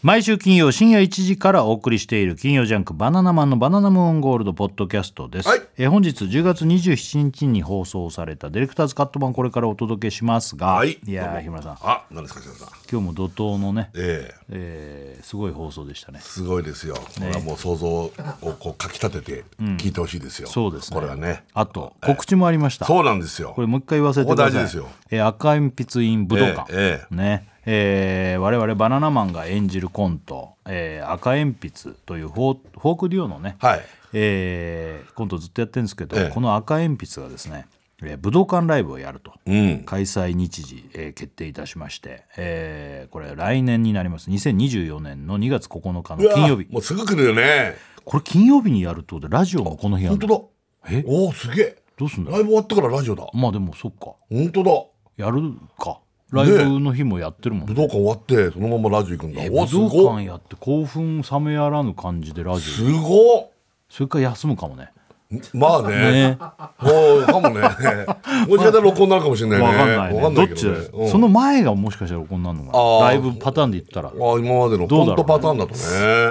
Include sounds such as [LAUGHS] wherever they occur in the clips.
毎週金曜深夜1時からお送りしている金曜ジャンク「バナナマンのバナナムーンゴールド」ポッドキャストです、はい。えー本日10月27日に放送されたディレクターズカット版これからお届けしますが、はい。やどうも。ー日村さん。あ何ですか白田さん。今日も怒涛のね、ええ。えーすごい放送でしたね。すごいですよ、これはもう想像をこうかきたてて聞いてほしいですよ、そうですね。これはね。あと告知もありました、そうなんですよ。これもう一回言わせてください。ここ大事ですよ。えー赤鉛筆 in 武道館、ええ。ねえー我々バナナマンが演じるコント「えー赤鉛筆」というフォークデュオのね、はい。えーコントずっとやってるんですけど、ええ。この赤鉛筆がですね、えー武道館ライブをやると、うん。開催日時、えー決定いたしまして、えーこれ来年になります。2024年の2月9日の金曜日。もうすぐ来るよね。これ金曜日にやるってことでラジオもこの日やる本の当だ。え？おおすげえ。どうすんだ？ライブ終わってからラジオだ。まあでもそっか。本当だ。やるかライブの日もやってるもんね。武道館終わってそのままラジオ行くんだ。えおおす武道館やって興奮冷めやらぬ感じでラジすオごそれから休むかもね。いまあね。ね。もうかもね。[LAUGHS] もしかしたら録音になるかもしれないね。わかんないね。わかんないけどっち？だその前がもしかしたらこんなのかあー。なライブパターンで言ったら、あ今までのコントパターンだと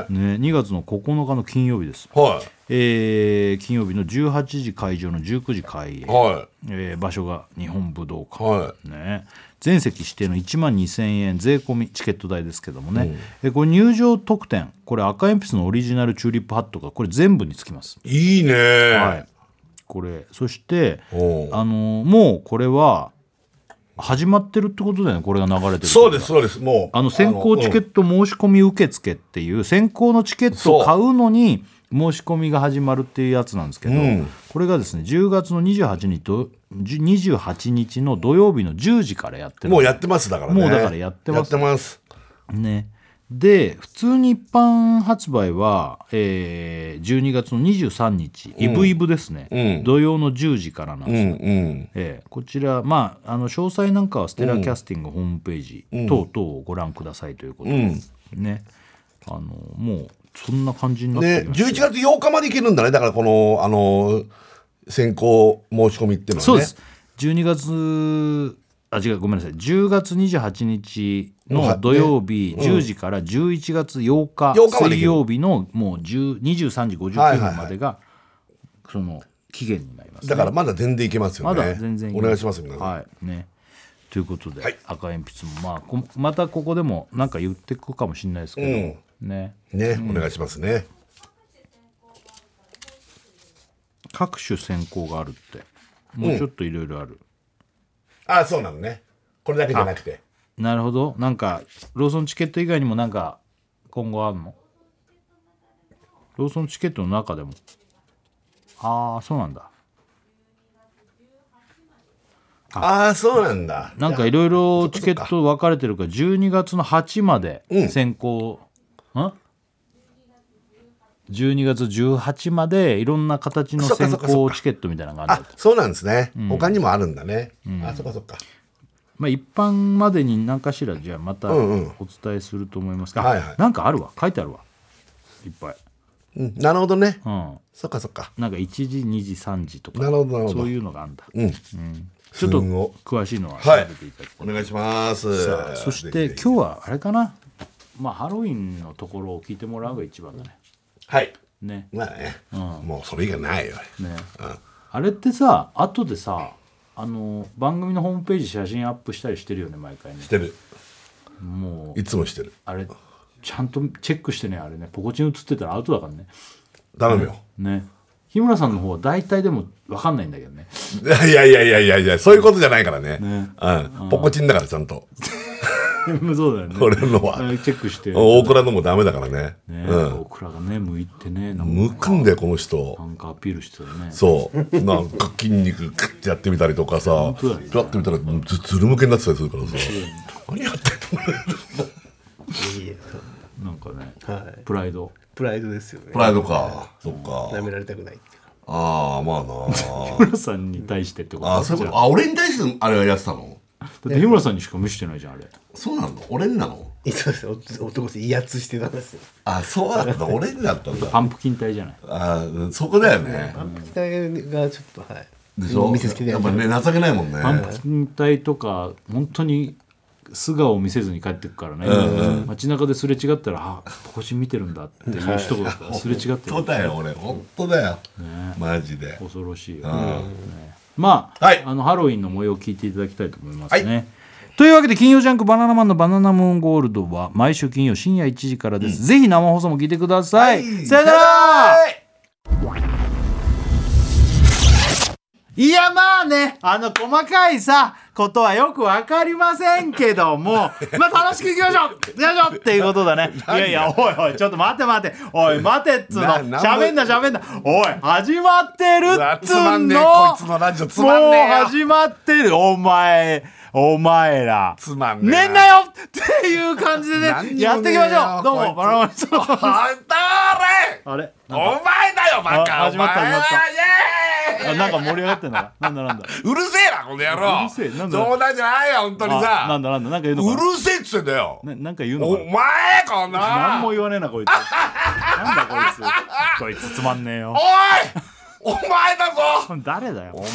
ね。ね、2月の9日の金曜日です、はい。えー金曜日の18時会場の19時開演、はえー場所が日本武道館、はね、全席指定の1万2000円税込みチケット代ですけどもね、えこれ入場特典。これ赤鉛筆のオリジナルチューリップハットがこれ全部につきます、いいいね。はい、これそしてあのーもうこれは始まってるってことだよねこれが流れてるそうですそうです。もうあの先行チケッット申し込み受付っていう先行のチケットを買うのに申し込みが始まるっていうやつなんですけど、うん。これがですね10月の28日と28日の土曜日の10時からやってるもうやってますだからね。もうだからやってます。やってます。ね。で普通に一般発売は、えー12月の23日、イブイブですね、うん。土曜の10時からなんうですんうん。えーこちら、まあ、あの詳細なんかはステラキャスティングホームページ等々をご覧くださいということで、ね。あのもうそんな感じになってねきました11月8日まで行けるんだね。だからこのあの先行申し込みっていうのはね。そうです。12月あ違うごめんなさい。10月28日の土曜日10時から11月8日8日まで水曜日のもう10 23時59分までがその期限になります、ね、だからまだ全然いけますよまねだ全然お願いします皆さん。はい。ね。ということで、はい。赤鉛筆もまあこまたここでもなんか言ってくかもしれないですけど、ね。ねお願いしますね。各種選考があるって。もうちょっといろいろある、あそうなのね。これだけじゃなくて。なるほど。なんかローソンチケット以外にもなんか今後あるの？ローソンチケットの中でも。ああそうなんだ。ああそうなんだ。なんかいろいろチケット分かれてるから12月の8まで先行、ん？12月18までいろんな形の先行チケットみたいなのがあるそうなんですね。他にもあるんだね。あそっかそっか。まあ、一般までに何かしらじゃあまたおんうん。伝えすると思います。が、はいはい。なんかあるわ。書いてあるわ。いっぱい、うん。なるほどね。うん、そっかそっか。なんか1時2時3時とかなるほどそういうのがあるんだ、うん。ちょっと詳しいのは調はい。べていただきお願いします。さあそして今日はあれかな？まあハロウィンのところを聞いてもらうのが一番だね。はい。ね。まあね。もうそれ以外ないよ。ね、あれってさ後でさあの番組のホームページ写真アップしたりしてるよね毎回ね。してる。もういつもしてる。あれちゃんとチェックしてねあれね。ポコチン写ってたらアウトだからね。頼むよ。ね。日村さんの方は大体でも分かんないんだけどね。[LAUGHS] いやいやいやいやいやいやそういうことじゃないからね。ね。うん。ポコチンだからちゃんとそうだよね。俺のは。チェックして。大倉のもダメだからね。ね、うん。大倉がね向いてねなんか。むくんだよこの人。なんかアピールしてたよね。そう。なんか筋肉クッてやってみたりとかさ。当だよね。やってみたらずずるむけになってたりするからさ。何やってんのいいえなんかねはい。プライド。プライドですよね。プライドか。そっか。舐められたくないっていうか。ああまあな日 [LAUGHS] 村さんに対してってこと？ああそういうこじゃと。あ俺に対してあれはやってたの？だって日村さんにしか見せてないじゃんあれ。そうなの？俺になの？いそうですよ男って威圧してたんですよ。あそうだった [LAUGHS] 俺にだったんだ。パンプキン体じゃない？あーそこだよね。期待がちょっとはい。でしょ？見せつけてやっぱね情けないもんね。パンプキン体とか本当に素顔を見せずに帰ってくからね、街中ですれ違ったら「あ星見てるんだ」っていう人がすれ違ってる。本当だよ俺。本当だよ、マジで。恐ろしいよ、ねまあ,、はい。あのハロウィンの模様を聞いていただきたいと思いますね、というわけで金曜ジャンク「バナナマンのバナナムーンゴールド」は毎週金曜深夜1時からです、ぜひ生放送も聞いてください、さよなら。いやまあねあの細かいさことはよくわかりませんけども [LAUGHS] まあ楽しくいきましょう。いきましょう。っていうことだね。いやいやおいおいちょっと待って待って。おい待てっつうの。喋んな喋んな。おい始まってるっつうの。もう始まってる。お前お前ら。つまんねえな。よっていう感じでねやっていきましょう。どうもバナナマンさんあれお前だよバカあ始まった始まった。あなんか盛り上がってんのか？なんだなんだ。うるせえなこの野郎。うるせえ。なんだ？冗談じゃないよ本当にあさなんだなんだ。なんか言うのうるせえっつってんだよ。ななんか言うのお前かな。何も言わねえなこいつ。なんだこいつ。こいつつまんねえよ。おいお前だぞ！誰だよ。お前！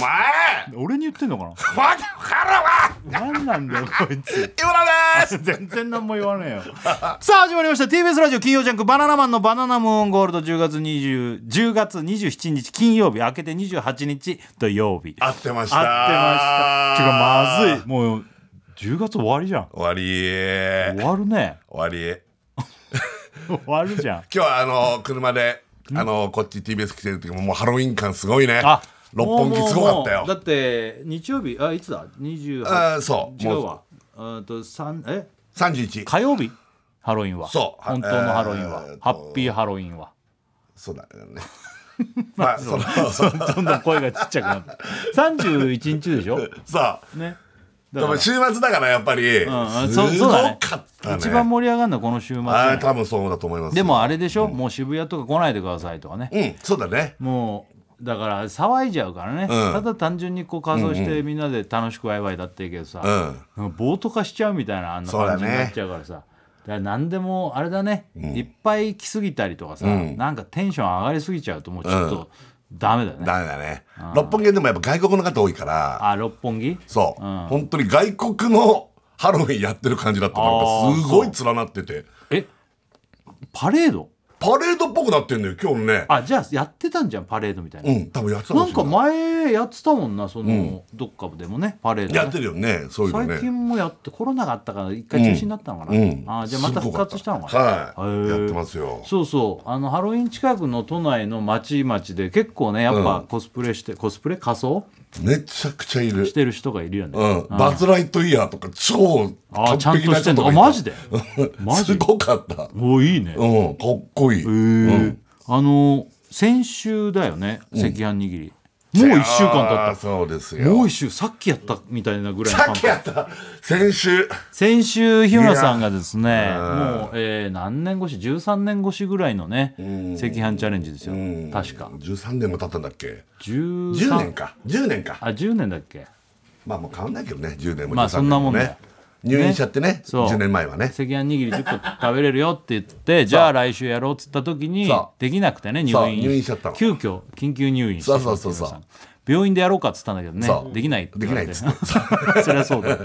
俺に言ってんのか待てからは！な何なんだよこいつ。井村です！[LAUGHS] 全然何も言わねえよ。[LAUGHS] さあ始まりました。TBS ラジオ金曜ジャンク「バナナマンのバナナムーンゴールド」10月20 10月27日金曜日。明けて28日土曜日合ってまし合たってました。てかまずい。もう10月終わりじゃん。終わり。終わるね。終わり。[LAUGHS] 終わるじゃん。今日はあの車であのこっち TBS 来てる時ももうハロウィン感すごいね。あ六本木すごかったよ。だって日曜日？あいつだ？28あーそう。違うわ。うんと三え？31火曜日？ハロウィンは。そう。本当のハロウィンは、ハッピーハロウィンは。そうだよね。[LAUGHS] まあそのどんどん声がちっちゃくなって31日でしょ？さねでも週末だからやっぱり。うんすごそうそうだね。かったね。一番盛り上がるのはこの週末ね多分そうだと思います。でもあれでしょ、もう渋谷とか来ないでくださいとかね、うんそうだね。もうだから騒いじゃうからね、ん。ただ単純にこう仮装してみんなで楽しくワイワイだっていいけどさ、うん。暴徒化しちゃうみたいなあんな感じになっちゃうからさ。だ何でもあれだね、いっぱい来すぎたりとかさ、なんかテンション上がりすぎちゃうともうちょっとダメだよね、ダメだね。六本木でもやっぱ外国の方多いから。あ六本木？そう、うん。本当に外国のハロウィンやってる感じだったからあーすごい連なってて。えパレード？パレードっぽくなってんだよ今日ね。あじゃあやってたんじゃんパレードみたいな、うん多分やってたなんか前やってたもんなその、どっかでもねパレード、ね、やってるよねそういうのね。最近もやってコロナがあったから一回中止になったのかな、うん。あじゃあまた復活したのかな。はい。やってますよ。そうそう。あのハロウィン近くの都内の町々で結構ねやっぱコスプレして、コスプレ？仮装？めちゃくちゃいる。してる人がいるよね、うん、バズ・ライトイヤーとか超あ完ちゃんとしてん璧な人とかいたマジで？[LAUGHS] マジすごかった。おいいね、うんかっこいい、へー。あの先週だよね。赤飯握り、もう1週間経っあーそうですよ。たもう1週さっきやったみたいなぐらいのさっきやった。先週。先週日村さんがですねもう、えー何年越し13年越しぐらいのねん。赤飯チャレンジですよ。うん。確か。13年も経ったんだっけ？13 10年か。10年か。あ10年だっけ？まあもう変わんないけどね。10年も13年もね、まあそんなもんだよ入院しちゃってねそう。10年前はね。赤飯握り10個食べれるよって言ってじゃあ来週やろうっつった時にできなくてね入院。入院しちゃったの。急遽緊急入院してそうそうそうそう。病院でやろうかっつったんだけどねできないってできないっつってそりゃそうだ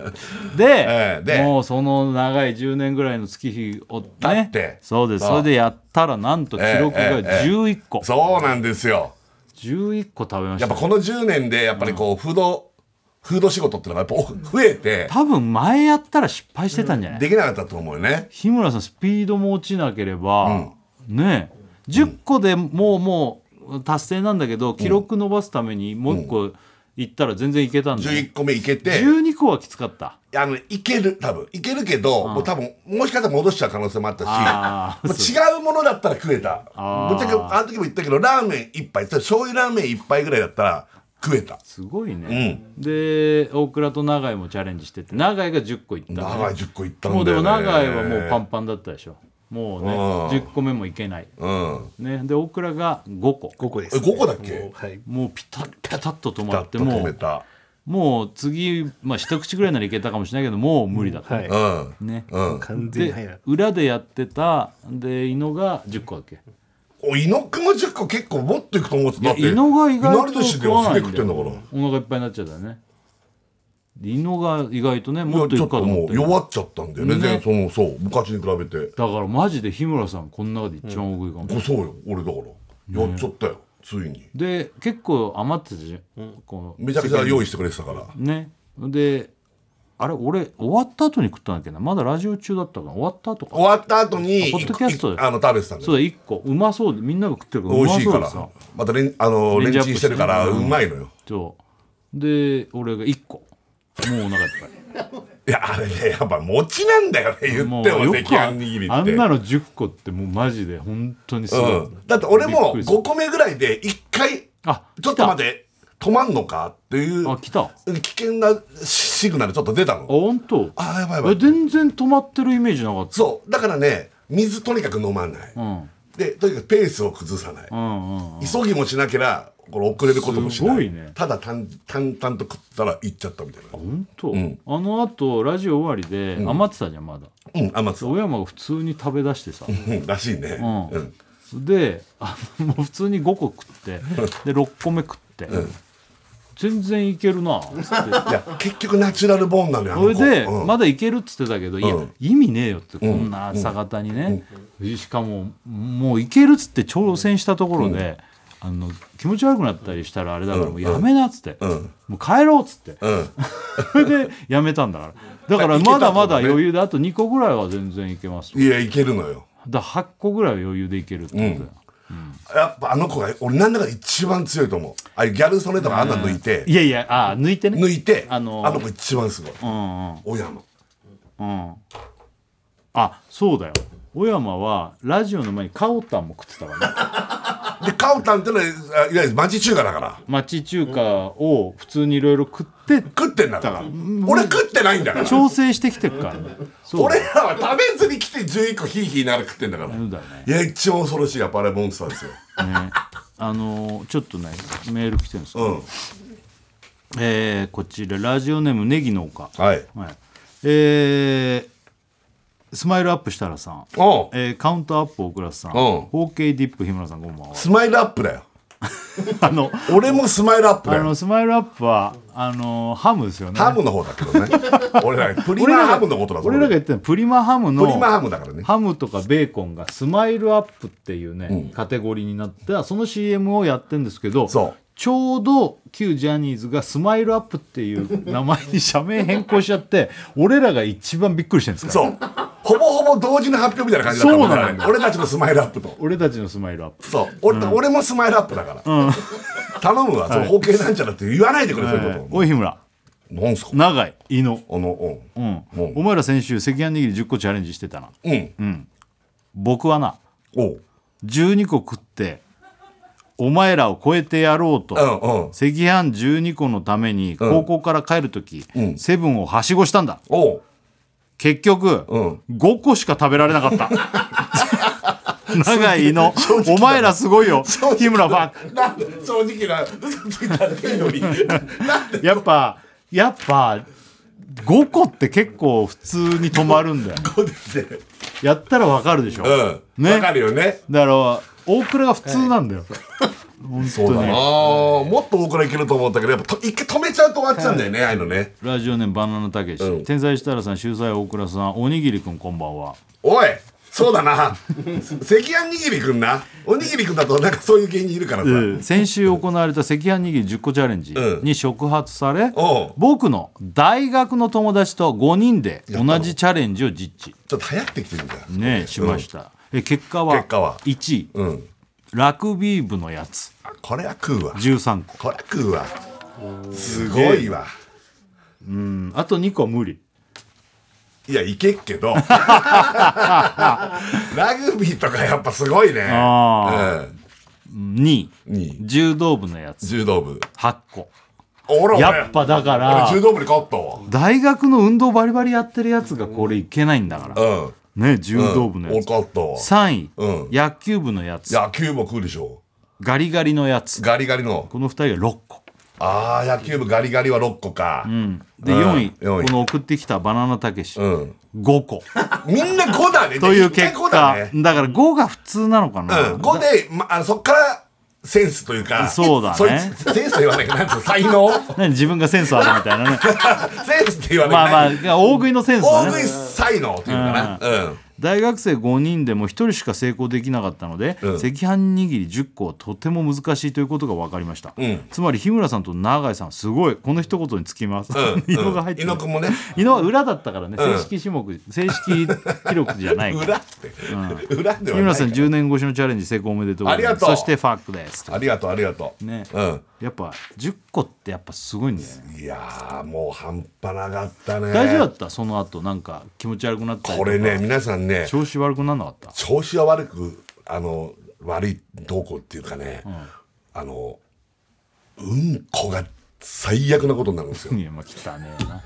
で, [LAUGHS] ええで。もうその長い10年ぐらいの月日をね経って。そうです。それでやったらなんと記録がええええ11個、そうなんですよ。11個食べました。やっぱこの10年でやっぱりこうフードフード仕事ってのがやっぱ増えて多分前やったら失敗してたんじゃない、できなかったと思うよね。日村さんスピードも落ちなければ、ねえ。10個でもうもう達成なんだけど記録伸ばすためにもう1個いったら全然いけたんだよ、11個目いけて。12個はきつかった。あのいける多分。いけるけど、もう多分もしかしたら戻しちゃう可能性もあったし違うものだったら食えた。ぶっちゃけあの時も言ったけどラーメン一杯。醤油ラーメン一杯ぐらいだったら食えた。すごいね、で大倉と永井もチャレンジしてて永井が10個いった。のね長い10個いったんだもうよねでも永井はもうパンパンだったでしょ。もうねうん。10個目もいけない、うん。ね、で大倉が5個。5個です、え5個だっけ？もうはい。もうピタッピタッと止まだってもう止めた。もう次、まあ、一口ぐらいならいけたかもしれないけどもう無理だった、はい、うん。ね、うん。完全にで裏でやってたで伊野が10個だっけ？お猪野くんも10個結構もっといくと思ってた。だって伊野が意外と食ってんだから。お腹いっぱいになっちゃったよね。伊野が意外とねいもっといやちょっとくかと思ったけどもう弱っちゃったんだよね。ね全そのそう昔に比べて。だからマジで日村さんこの中で一番大食いかも、こそうよ俺だから。やっちゃったよついに。で結構余ってたじゃん、こうめちゃくちゃ用意してくれてたから。ね。であれ俺終わった後に食ったんだっけな？まだラジオ中だったかな？終わった後か。終わった後にポッドキャストで。あの食べてたんだよそうだ1個。うまそうでみんなが食ってるからう美ま味しいから。またレンあのレンチンしてるからうまいのよ。そう。で俺が1個。もうお腹いっぱい。いやあれねやっぱ餅なんだよね。言もっても赤飯握りって。あんなの10個ってもうマジで本当にすごい、うん、だって俺もびっくりする。5個目ぐらいで1回あちょっと待って止まんのかっていうあ来た。あ危険なシグナルちょっと出たの。本当？あーやばいやばい。え全然止まってるイメージなかっそう。だからね水とにかく飲まない、たうん。でとにかくペースを崩さない、うんうんうん。急ぎもしなけりゃこれ遅れることもしない。すごいね。ただ淡淡々と食ったら行っちゃったみたいな。本当、ん。あのあとラジオ終わりで余ってたじゃんまだ。うん甘さ小山が普通に食べ出してさ。うんらしいね。うん。であのもう普通に5個食ってで6個目食って、全然いけるな。っつっていや結局ナチュラルボーンなのよあの子。それで、うん。まだいけるっつってたけど、いやうん。意味ねえよってこんな朝方にね、しかももういけるっつって挑戦したところで、あの気持ち悪くなったりしたらあれだからもうやめなっつって、ん。もう帰ろうっつって。うん。[LAUGHS] それでやめたんだから。だからまだまだ余裕であと2個ぐらいは全然いけますいやいけるのよ。だから8個ぐらいは余裕でいけるってことだよ、やっぱあの子が俺なんだか一番強いと思う。ああいうギャル曽根とかあんな抜いて。いやいやあ抜いてね。抜いてああのーの子一番すごい。うんうん。小山。うん。あそうだよ。小山はラジオの前にカオタンも食ってたからねでカオタンってのはいわゆる町中華だから。町中華を普通にいろいろ食って食ってんだから。俺食ってないんだから。調整してきてるからね。俺らは食べずに来て11個ヒーヒーながら食ってんだから。そうだよね。いや一番恐ろしいやっぱあれモンスターですよ。ね。あのーちょっとねメール来てるんですけど、うん。えーこちらラジオネームネギ農家。はい。はい。えースマイルアップしたらさん、えーカウントアップ大倉さん、う。ん 4K ディップ日村さんこんばんは。スマイルアップだよ。[LAUGHS] あの俺もスマイルアップだよ。あのスマイルアップはあのハムですよね。ハムの方だけどね。[LAUGHS] 俺らプリマハムのことだぞ。俺らが言ってるプリマハムのプリマハムだからね。ハムとかベーコンがスマイルアップっていうね、カテゴリーになってその CM をやってるんですけどそう。ちょうど旧ジャニーズがスマイルアップっていう名前に社名変更しちゃって俺らが一番びっくりしてるんですから。そうほぼほぼ同時の発表みたいな感じだったそうなんだ俺たちのスマイルアップと。俺たちのスマイルアップ。そう。俺,、俺もスマイルアップだから、頼むわ、その包茎なんちゃらって言わないでくれ、そういうこおい日村。となんすか？長い。伊野あのうん。うん。お前ら先週赤飯握り10個チャレンジしてたな。うん。うん、僕はなおう。12個食ってお前らを超えてやろうと、うんうん。赤飯12個のために高校から帰る時、ん。セブンをはしごしたんだ。おう結局、うん。5個しか食べられなかった。[LAUGHS] 長いの。お前らすごいよ。日村ファッなんで正直な嘘ついた [LAUGHS] やっぱやっぱ5個って結構普通に止まるんだよ。やったらわかるでしょ、うん。ね。わかるよね。だから大倉が普通なんだよ、本当にそうだな。もっと大倉いけると思ったけどやっぱと一回止めちゃうと終わっちゃうんだよね、ああいうのね。ラジオネームバナナたけし、うん。天才設楽さん秀才大倉さんおにぎりくんこんばんは。おいそうだな。赤飯握りくんな。おにぎりくんだとなんかそういう芸人いるからさ、先週行われた赤飯握り10個チャレンジうん。に触発され、おう。僕の大学の友達と5人で同じチャレンジを実地。ちょっと流行ってきてるんだよ。ねしました、え結果は結果は。1位。うんラグビー部のやつ。あこれは食うわ。13個。これは食うわ。すごいわ。うん。あと2個は無理。いやいけっけど。[LAUGHS] ラグビーとかやっぱすごいね。あ2位うん。に柔道部のやつ。柔道部。8個。やっぱだか俺ら柔道部に勝ったわ。大学の運動バリバリやってるやつがこれいけないんだから。うんね柔道部の俺やつ、勝ったわ。3位、うん。野球部のやつ。野球も食うでしょ。ガリガリのやつ。ガリガリの。この2人が6個、ああ野球部ガリガリは6個か。うん、でうん。4位。四位。この送ってきたバナナたけし、うん。5個。みんな5だね。という結5だ果、ね。だから5が普通なのかな、うん。5で、ま、あのそっからセンスというかそうだね。センスと言わない。なんつうの才能？何自分がセンスあるみたいなね。[LAUGHS] センスって言わない。まあまあ大食いのセンスだね。大食い才能っていうのかな。うん大学生5人でも1人しか成功できなかったので、うん。赤飯握り10個はとても難しいということが分かりました、ん。つまり日村さんと永井さんすごいこの一言につきます、うん。[LAUGHS] 伊野が入ってる。伊野もね。伊野は裏だったからね、うん。正式種目正式記録じゃない [LAUGHS] 裏って裏では日村さん10年越しのチャレンジ成功おめでとうございます。ありがとう。そしてファックですありがとうありがとう。ね。うん。やっぱ10個ってやっぱすごいんだよね。いやーもう半端なかったね。大丈夫だった？その後なんか気持ち悪くなったこれね皆さんね。調子悪くならなかった？調子は悪くあの悪いどうこうっていうかね、あのうんこが最悪なことになるんですよ。[LAUGHS] いやまあ汚ねえな。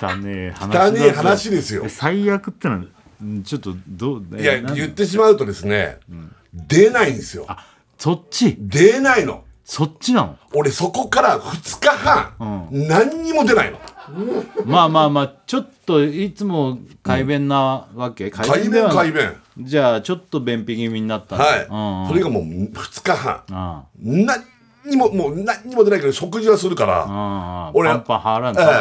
汚ねえ話だ汚ねえ話ですよ。え最悪ってのはんちょっとどういや言ってしまうとですね、出ないんですよ。そっち？出ないの。そっちなの？俺そこから2日半、何にも出ないのまあまあまあちょっといつも快便なわけ、快快便ではない。快便。じゃあちょっと便秘気味になったはい、うん。うんそれがもう2日半。あ何にももう何にも出ないけど食事はするから、あ俺ええ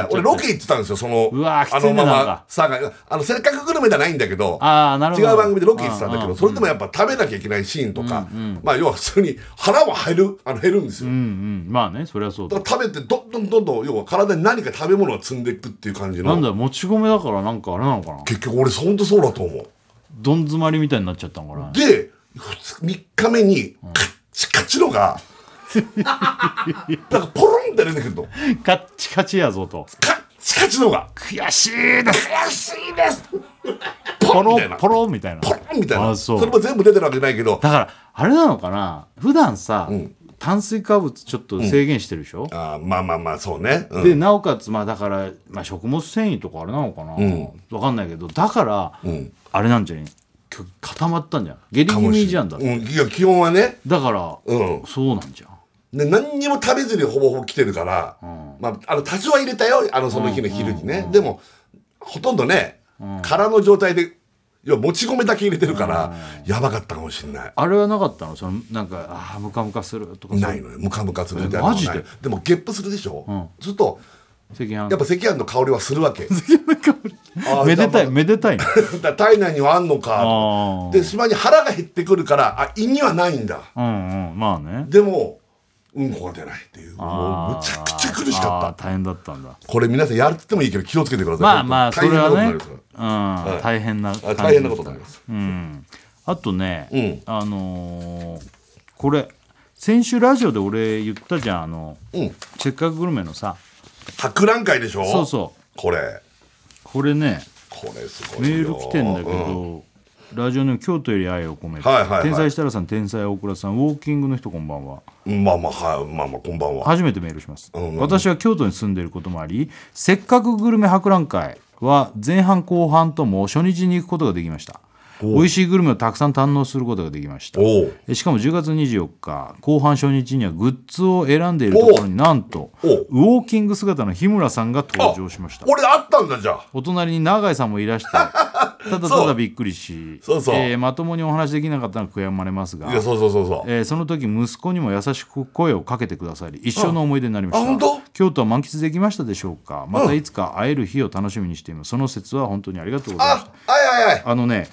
俺ロケ行ってたんですよそのあのまま。さがあのせっかくグルメじゃないんだけどああなるほど。違う番組でロケ行ってたんだけどそれでもやっぱ食べなきゃいけないシーンとか、まあ要は普通に腹は減るあの減るんですよ、うんうん。まあねそれはそうだ。食べてどんどんどんどん要は体に何か食べ物が積んでいくっていう感じの。なんだよもち米だからなんかあれなのかな。結局俺本当そうだと思う。どん詰まりみたいになっちゃったのかな。で3日目にカッチカチのがなんかポロンって出てくるの。カッチカチやぞと。カッチカチのが。悔しいです。悔しいです。ポロポロンみたいな。ポロみたいな。ポロンみたいな。あそう。れも全部出てるわけないけど。だからあれなのかな？普段さ、ん。炭水化物ちょっと制限してるでしょ、あーまあまあまあそうね、うん。でなおかつまあだから、まあ、食物繊維とかあれなのかな、ん。わかんないけど。だから、ん。あれなんじゃない？きょ固まったんじゃん下痢気味じゃんだって。うん、いや基本はね。だから、うん。そうなんじゃんで何にも食べずにほぼほぼ来てるから、まあ、あの多少は入れたよあのその日の昼にね、でもほとんどね、空の状態で要はもち米だけ入れてるから、やばかったかもしれない。あれはなかったの？そのなんかああムカムカするとかないのよ。ムカムカするみたいなマジで？でもゲップするでしょ、ん。すると赤飯。やっぱ赤飯の香りはするわけ。[LAUGHS] めでたいめでたい [LAUGHS] 体内にはあんのか。あー。で島に腹が減ってくるからあ胃にはないんだ。うんうん。まあね。でもうんこが出ないっていうもうむちゃくちゃ苦しかった。大変だったんだ。これ皆さんやるってもいいけど気をつけてください。まあまあそ大れはね大変な大変なことになります。うん。あとね、うん。あのーこれ先週ラジオで俺言ったじゃんあのうん。せっかくグルメのさ。博覧会でしょ？そうそう。これ。これねこれすごいよ。メール来てんだけど、うんラジオネーム京都より愛を込めて、はいはいはい。天才設楽さん天才大倉さんウォーキングの人こんばんは。まあまあはいまあまあこんばんは初めてメールします、うん私は京都に住んでいることもありせっかくグルメ博覧会は前半後半とも初日に行くことができました美味しいグルメをたくさん堪能することができました。しかも10月24日後半初日にはグッズを選んでいるところになんとおウォーキング姿の日村さんが登場しました。俺あったんだじゃあ。お隣に永井さんもいらして [LAUGHS] ただただびっくりしそう。そうえーまともにお話できなかったのは悔やまれますが。そうそうそうそう。えーその時息子にも優しく声をかけてくださり一生の思い出になりました。あ本当？京都は満喫できましたでしょうか？またいつか会える日を楽しみにしています。その説は本当にありがとうございました。あはいはいはい。あのね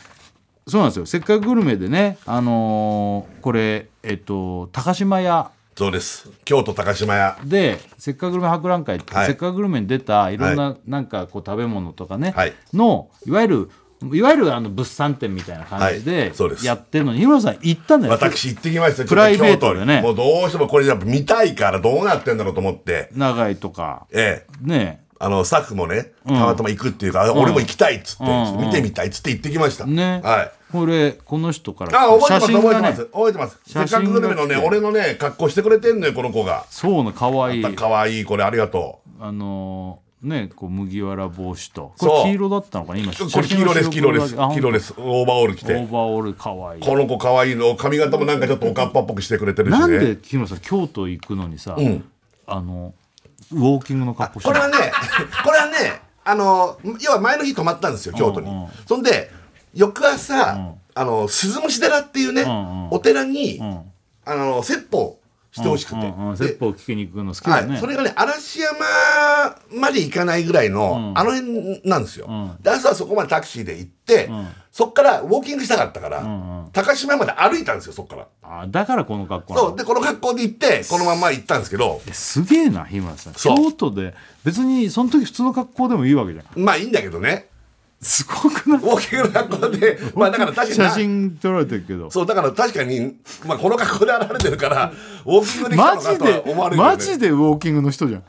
そうなんですよ。せっかくグルメでねあのーこれえっと高島屋。そうです。京都高島屋。でせっかくグルメ博覧会って、はい。せっかくグルメに出たいろんな、なんかこう食べ物とかね、はい。のいわゆるいわゆるあの物産展みたいな感じはい。でそうです。やってるのに日村さん行ったんだよ。私行ってきました。プライベートでね。京都にもうどうしてもこれやっぱ見たいからどうなってんだろうと思って。長井とか。ええ。ねあのスタッフもねたまたま行くっていうか、あ俺も行きたいっつって、見てみたいっつって行ってきました、ね、はい。これこの人から。あ覚えてます覚えてます。覚えてます。せっかくグルメのね俺のね格好してくれてんのよこの子が。そうな可愛い。かわいいこれありがとあのーねこう麦わら帽子と。これ黄色だったのかな今。うこれ黄色です黄色です。黄色です。すオーバーオール着オてーバーオール可愛い。この子可愛いの髪型もなんかちょっとおかっぱっぽくしてくれてるしね。なんで日村さん京都行くのにさ、ん。あのウォーキングの格好して。るこれはね [LAUGHS] これはねあの要は前の日泊まったんですよ京都に、うん。うんそんで翌朝、あの鈴虫寺っていうね、んうん。お寺に、ん。あの説法してほしくて、うんうん説法聞きに行くの好きだね、はい、それがね嵐山まで行かないぐらいの、あの辺なんですよ、で朝そこまでタクシーで行って、そっからウォーキングしたかったから、高島屋まで歩いたんですよそっから。あだからこの格好そう。でこの格好で行ってこのまま行ったんですけど。えすげえな日村さん。そう。京都で別にその時普通の格好でもいいわけじゃん。まあいいんだけどねすごくない？ウォーキングの格好でまあだから確かに写な真撮られてるけど。そうだから確かに、まあ、この格好で現れてるからウォーキングで来たマのかとジでは思われるよね。マジでウォーキングの人じゃん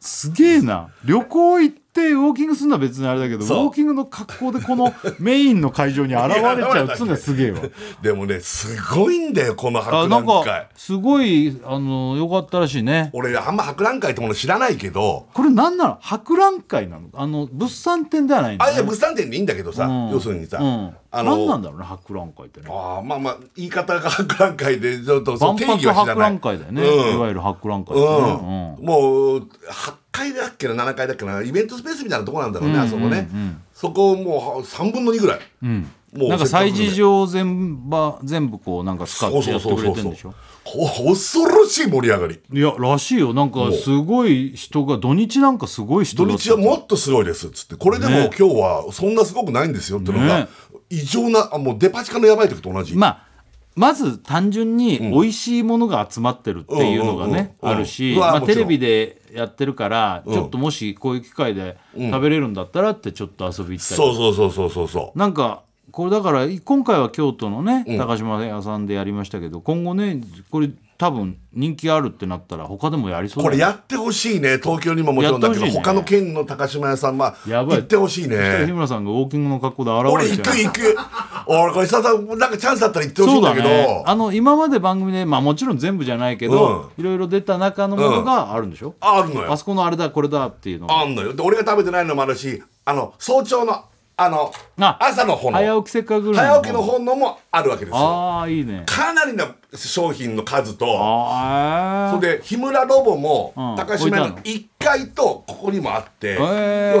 すげえな。旅行行ってウォーキングするのは別にあれだけどウォーキングの格好でこのメインの会場に現れちゃうっつうのがすげえわ。でもねすごいんだよこのあ博なん覧会かすごいあの良かったらしいね。俺あんま博覧会ってもの知らないけど。これなんなの？博覧会なの？あの物産展ではないんだ、ね、あいや物産展でいいんだけどさ、うん。要するにさ、うん、あの何なんだろうね博覧会ってね。あーまあまあ言い方が博覧会でちょっと定義博博は知らない覧会だよね、うんい。わゆる博覧会だよね、うん、もう8階だっけな7階だっけなイベントスペースみたいなとこなんだろうね、あそこね、そこもう3分の2ぐらい、うん。もうなんか催事場場全部全部こうなんか使ってやってくれてるんでしょ？恐ろしい盛り上がり。いやらしいよ。なんかすごい人が土日なんかすごい人土日はもっとすごいですっつって。これでもね。今日はそんなすごくないんですよっていうのが、ね。異常なあもうデパ地下のやばい時と同じ、まあまず単純に美味しいものが集まってるっていうのがねあるし、まあ、テレビでやってるからちょっともしこういう機会で食べれるんだったらってちょっと遊び行ったりそうそうそうそうそうそう。なんかこれだから今回は京都のね高島屋さんでやりましたけど、今後ねこれ多分人気あるってなったら他でもやりそうだね。これやってほしいね。東京にももちろんだけど、ね。他の県の高島屋さんまあやばい。行ってほしい日ね村さんがウォーキングの格好で俺現れちゃう。行く行く俺これ久々なんかチャンスだったら行ってほしいんだけど。ね。あの今まで番組でまあもちろん全部じゃないけど、いろいろ出た中のものがあるんでしょ、あるのよ。あそこのあれだこれだっていうの。があんのよ。で俺が食べてないのもあるしあの早朝のあのあ朝の方の早起きせっかく早起きの方のもあるわけですよ。ああいいね。かなりな商品の数とああそれで日村ロボもうん高島屋の置い1階とここにもあって、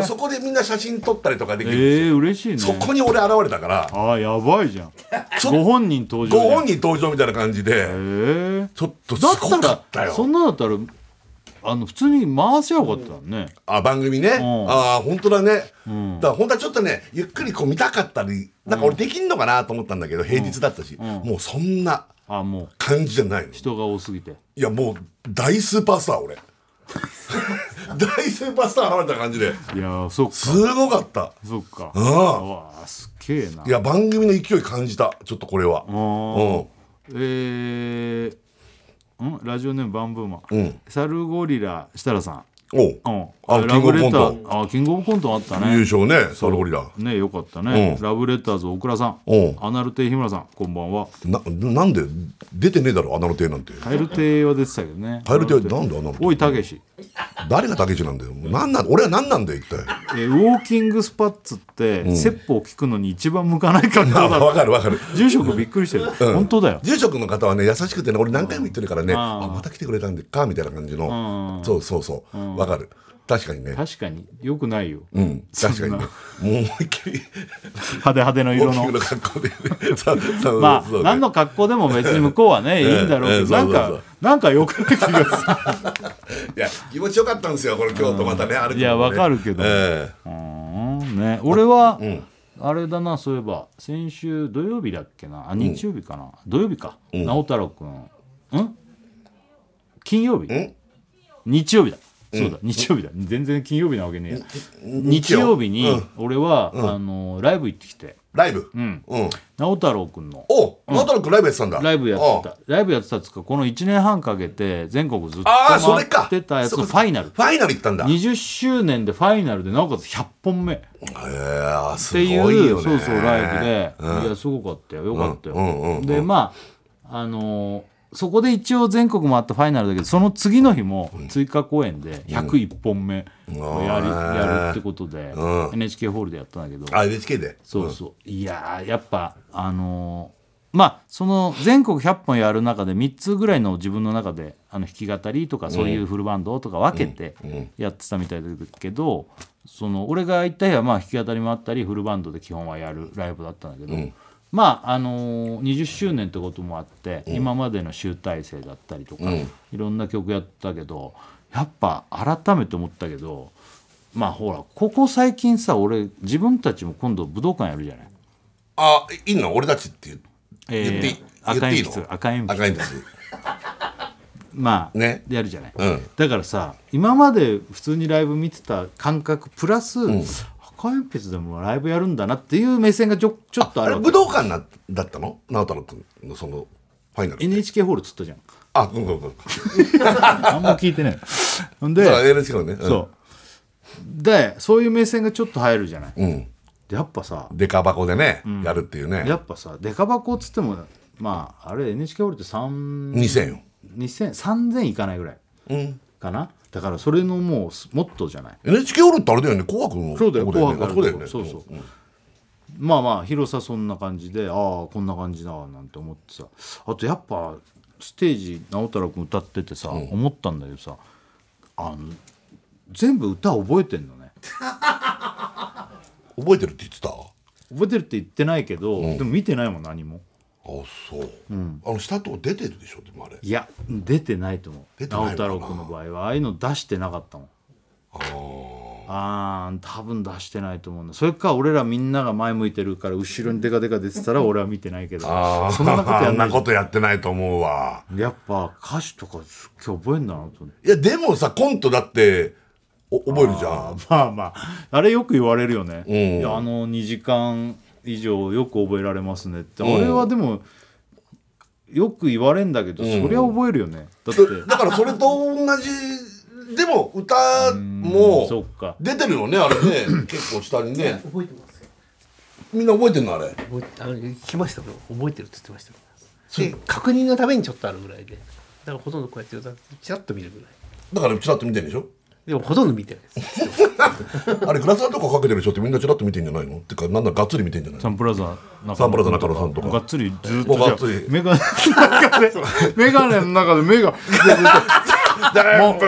そこでみんな写真撮ったりとかできえるんですよ、え嬉しいね。そこに俺現れたから。ああやばいじゃん。[LAUGHS] ご本人登場ご本人人登場みたいな感じで、ええちょっとすだごったかったよらそんなだったらあの普通に回しゃよかったのね。あ番組ね、ん。ああ本当だね、だから本当はちょっとねゆっくりこう見たかったりなんか俺できんのかなと思ったんだけど、平日だったし、もうそんな感じじゃないの。人が多すぎて。いやもう大スーパースター俺。[LAUGHS] 大スーパースター現れた感じで。いやーそっか。すごかった。そっか。うん。うわーすっげえな。いや番組の勢い感じた。ちょっとこれは。ーえー、ん？ラジオネームバンブーマン、うん。サルゴリラ設楽さんうん。おう。うんあラブレタキングオブー。あキングオブコントあった優ね勝ねサルゴリラ。ねよかったね、うん。ラブレターズ大倉さん。うん。アナルテイ日村さんこんばんは。ななんで出てねえだろアナロテなんて。カエル亭は出てたけどね。カエル亭はなんでアナロテおいたけし。誰が竹内なんだよ。なんなん俺は何なんだよ一体。えーウォーキングスパッツって、説法を聞くのに一番向かない格好あだわかるわかる。住職びっくりしてる、本当だよ。住職の方はね優しくてね俺何回も言ってるからねあまた来てくれたんでかみたいな感じの。うん。そうそうそう。わかる確かにね。確かに。よくないよ、うん。確かにね。もう思いっきり。派手派手の色の。格好で。[LAUGHS] まあ何の格好でも別に向こうはねいいんだろうけどなんかなんかよくない気がす [LAUGHS] いや気持ちよかったんですよこれ京都またね歩くのもね。いやわかるけど。うんね。俺は、あれだなそういえば先週土曜日だっけな？あ日曜日かな、土曜日か、直太朗君ん。金曜日？ん。日曜日だそうだ、日曜日だ。全然金曜日なわけねえや。日曜。日に俺は、あのライブ行ってきて。ライブ？ん。うん。直太朗君の。お直太朗君ライブやってたんだ。ライブやってた。ライブやってたっつうかこの1年半かけて全国ずっとああそれ回かってたやつのファイナル。ファイナル行ったんだ。へ20周年でファイナルでなおかつ100本目。っえすていうごいよね。そうそうライブで、いやすごかったよ。よかったよ、でまああのーそこで一応全国回ったファイナルだけどその次の日も追加公演で101本目をやり、やるってことで、うん。NHK ホールでやったんだけど。あ NHK で？そうそう、いやーやっぱあのーまあその全国100本やる中で3つぐらいの自分の中であの弾き語りとかそういうフルバンドとか分けてやってたみたいだけど、その俺が行った日はまあ弾き語りもあったりフルバンドで基本はやるライブだったんだけど、まああのー20周年ってこともあって、今までの集大成だったりとか、うん。いろんな曲やったけどやっぱ改めて思ったけどまあほらここ最近さ俺自分たちも今度武道館やるじゃない？あいいの？俺たちって言えー言っていい？赤鉛筆。赤鉛筆。赤鉛筆。まあ、ね。やるじゃない、うん。だからさ今まで普通にライブ見てた感覚プラス、赤鉛筆でもライブやるんだなっていう目線がちょちょっとああれるわけ。武道館なだったの？直太朗君のそのファイナル。NHK ホールっつったじゃん。あうんうんうん。[LAUGHS] あんま聞いてないほんでそう NHK のね。うん。そう。でそういう目線がちょっと入るじゃない、うん。でやっぱさデカ箱でねやるっていうね。やっぱさデカ箱っつってもまああれ NHK ホールって3 2000よ。2000 3000いかないぐらいうん。かな？だからそれのもうすもっとじゃない？NHK ホールってあれだよね紅白の。そうだよ紅白だよね。そうそう。まあまあ広さそんな感じでああこんな感じだなんて思ってさ。あとやっぱステージ直太朗君歌っててさ、思ったんだけどさあの全部歌覚えてんのね。[LAUGHS] 覚えてるって言ってた？あ覚えてるって言ってないけど、でも見てないもん何もそう。あの下のとこ出てるでしょでもあれ。いや出てないと思う。直太朗君の場合はああいうの出してなかったもん。ああー多分出してないと思うんだ。それか俺らみんなが前向いてるから後ろにデカデカ出てたら [LAUGHS] 俺は見てないけどあそんなことやあんんなことやってないと思うわ。やっぱ歌詞とかすっげえ覚えんだなといやでもさコントだってお覚えるじゃん。まあまあ。あれよく言われるよね、うん。いやあの2時間以上よく覚えられますねって、うん。俺はでもよく言われんだけど、そりゃ覚えるよね。だって。だからそれと同じでも歌そもっか。出てるよねあれね。[COUGHS] 結構下にね。覚えてますよ。みんな覚えてんのあれ？覚えてあの聞きましたけど覚えてるって言ってましたよで確認のためにちょっとあるぐらいで。だからほとんどこうやって歌ってチラッと見るぐらい。だからチラッと見てんでしょ？でもほとんど見てないです [LAUGHS] あれグラサンとかかけてる人ってみんなチラッと見てんじゃないの？ってかなんだがっつり見てんじゃないの？サンプラザ中サンプラザ中野さんとか。がっつりずっもとうがっつりメガネの中でメガネの中で目がもうう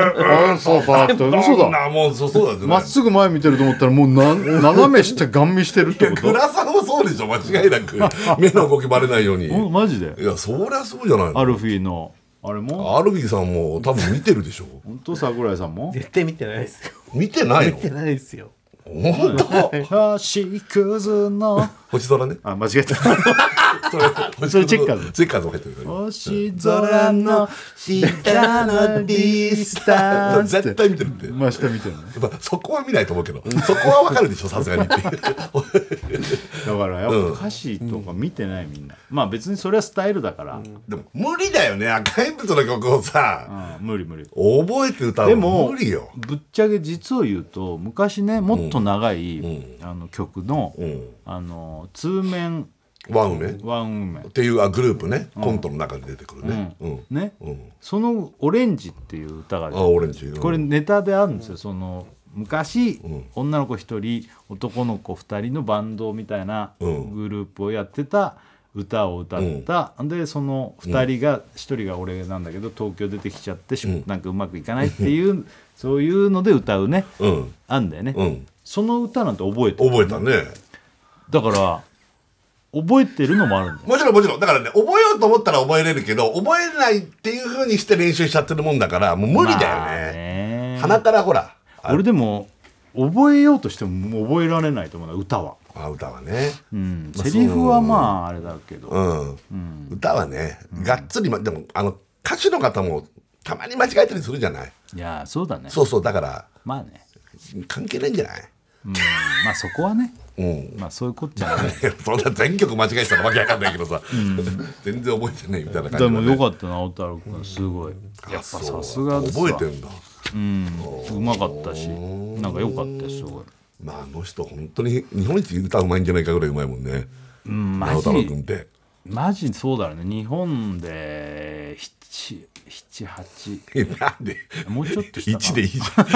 だって嘘そんだなもうそうそうだまっすぐ前見てると思ったらもうな斜め下ガン見してるってこグラサンもそうでしょ。間違いなく。[LAUGHS] 目の動きバレないように。マジで？いやそりゃそうじゃないの。アルフィーのあれも？アルビーさんも多分見てるでしょ。本当桜井さんも？絶対見てないですよ。見てないの？見てないですよ。本当？[LAUGHS] 星屑の？星空ね。あ間違えたそれそれチェッカーズ。チェッカーズも入ってる星空の下のディスタンス絶対見てるって。まあ下見てるそこは見ないと思うけど。そこはわかるでしょさすがにだからやっぱ歌詞とか見てないみんな、まあ別にそれはスタイルだから、でも無理だよね。赤鉛筆の曲をさ。うん。無理無理。覚えて歌うのでも無理よ。ぶっちゃけ実を言うと昔ねもっと長い、あの曲の、うん。あの通面ワンねワン運命っていうあグループね。コントの中で出てくるね。うん。ね、うん。その「オレンジ」っていう歌があオレンジ。うん。これネタであるんですよ。その昔、女の子1人男の子2人のバンドみたいなうん。グループをやってた歌を歌った、でその2人が、1人が俺なんだけど東京出てきちゃってし、なんかうまくいかないっていう [LAUGHS] そういうので歌うね、うん。あんだよね、うん。その歌なんて覚えてる？覚えたね。だから覚えてるのもあるんだよ。もちろんもちろん。だからね覚えようと思ったら覚えれるけど覚えないっていうふうにして練習しちゃってるもんだからもう無理だよまあね。ね鼻からほらあ俺でも覚えようとしても覚えられないと思うな歌は、あ歌はね。うん、まあセリフはまああれだけど、う。ん、歌はね、がっつり、ま、でもあの歌手の方もたまに間違えたりするじゃない？いやそうだね。そうそうだからまあね、関係ないんじゃない？うん、まあそこはねうん。まあそういうことじゃない [LAUGHS] そんな全曲間違えてたらわけわかんないけどさ、全然覚えてないみたいな感じでもよっかったな太郎君すごい。やっぱさすがですわ。覚えてんだ。うん。うまかったし。なんかよかったよすごい。まああの人本当に日本一歌うまいんじゃないかぐらいうまいもんね。うんマ直太朗君ジって。マジそうだろうね。日本で78なんで？もうちょっとしたか1でいいじゃん。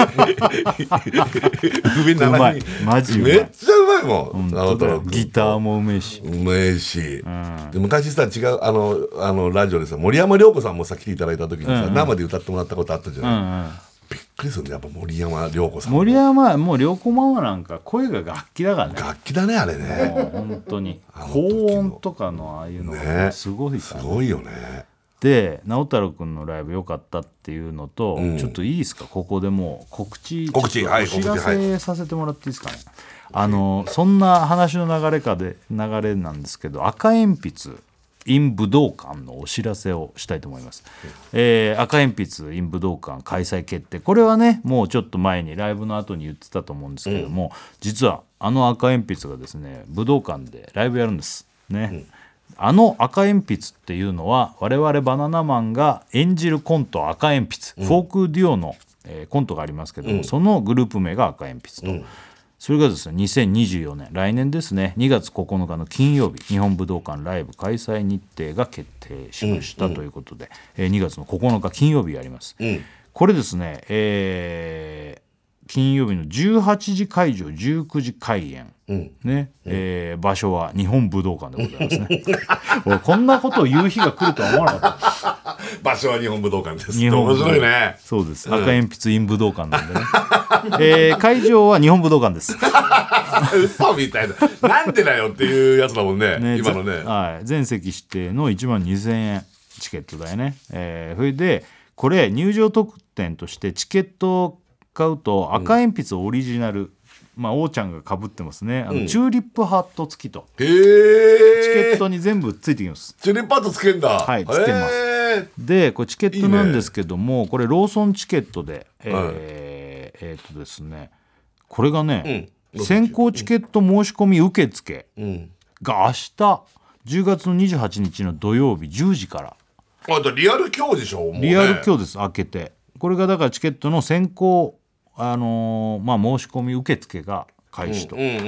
[LAUGHS] 上うまい。7人マジめっちゃうまいもん。本当だよ。君ギターもうめえし。うめえし、で昔さ違うあのあのラジオでさ森山良子さんもさ来ていただいた時にさ、生で歌ってもらったことあったじゃない、うんうん。びっくりするね。やっぱ森山良子さん森山もう良子ママなんか声が楽器だからね。楽器だねあれね。本当に。高音とかのああいうのすごいすから、ごいよねで直太朗君のライブ良かったっていうのと、ん。ちょっといいですか？ここでもう告知告知。はいお知らせさせてもらっていいですかね、あのそんな話の流れかで流れなんですけど赤鉛筆 in 武道館のお知らせをしたいと思います、えー赤鉛筆 in 武道館開催決定。これはねもうちょっと前にライブの後に言ってたと思うんですけども、実はあの赤鉛筆がですね武道館でライブやるんです。ね、あの赤鉛筆っていうのは我々バナナマンが演じるコント赤鉛筆、フォークデュオの、えーコントがありますけども、そのグループ名が赤鉛筆と、それがですね2024年来年ですね2月9日の金曜日日本武道館ライブ開催日程が決定しましたということで、えー2月の9日金曜日やります、これですね、えー金曜日の18時会場19時開演、ね。えー場所は日本武道館でございますね。俺 [LAUGHS] こんなことを言う日が来るとは思わなかった。[LAUGHS] 場所は日本武道館です。日本面白いね。そうです。赤鉛筆 in 武道館なんでね、[LAUGHS] えー会場は日本武道館です。嘘みたいな。なんでだよっていうやつだもんね。ね今のね。ぜはい、全席指定の1万2000円。チケットだよね、えーそれでこれ入場特典としてチケットを買うと赤鉛筆オリジナル、まあ王ちゃんがかぶってますね。あの、チューリップハット付きと。へえチケットに全部ついてきます。チュリッパートつけんだ。はいつけます。へー。でこれチケットなんですけどもこれローソンチケットでえーえーとですねこれがね、うん。先行チケット申し込み受付うん。が明日10月の28日の土曜日10時から。あだリアル今日でしょもうね。リアル今日です開けて。これがだからチケットの先行あのーまあ申し込み受付が開始とうんうんうん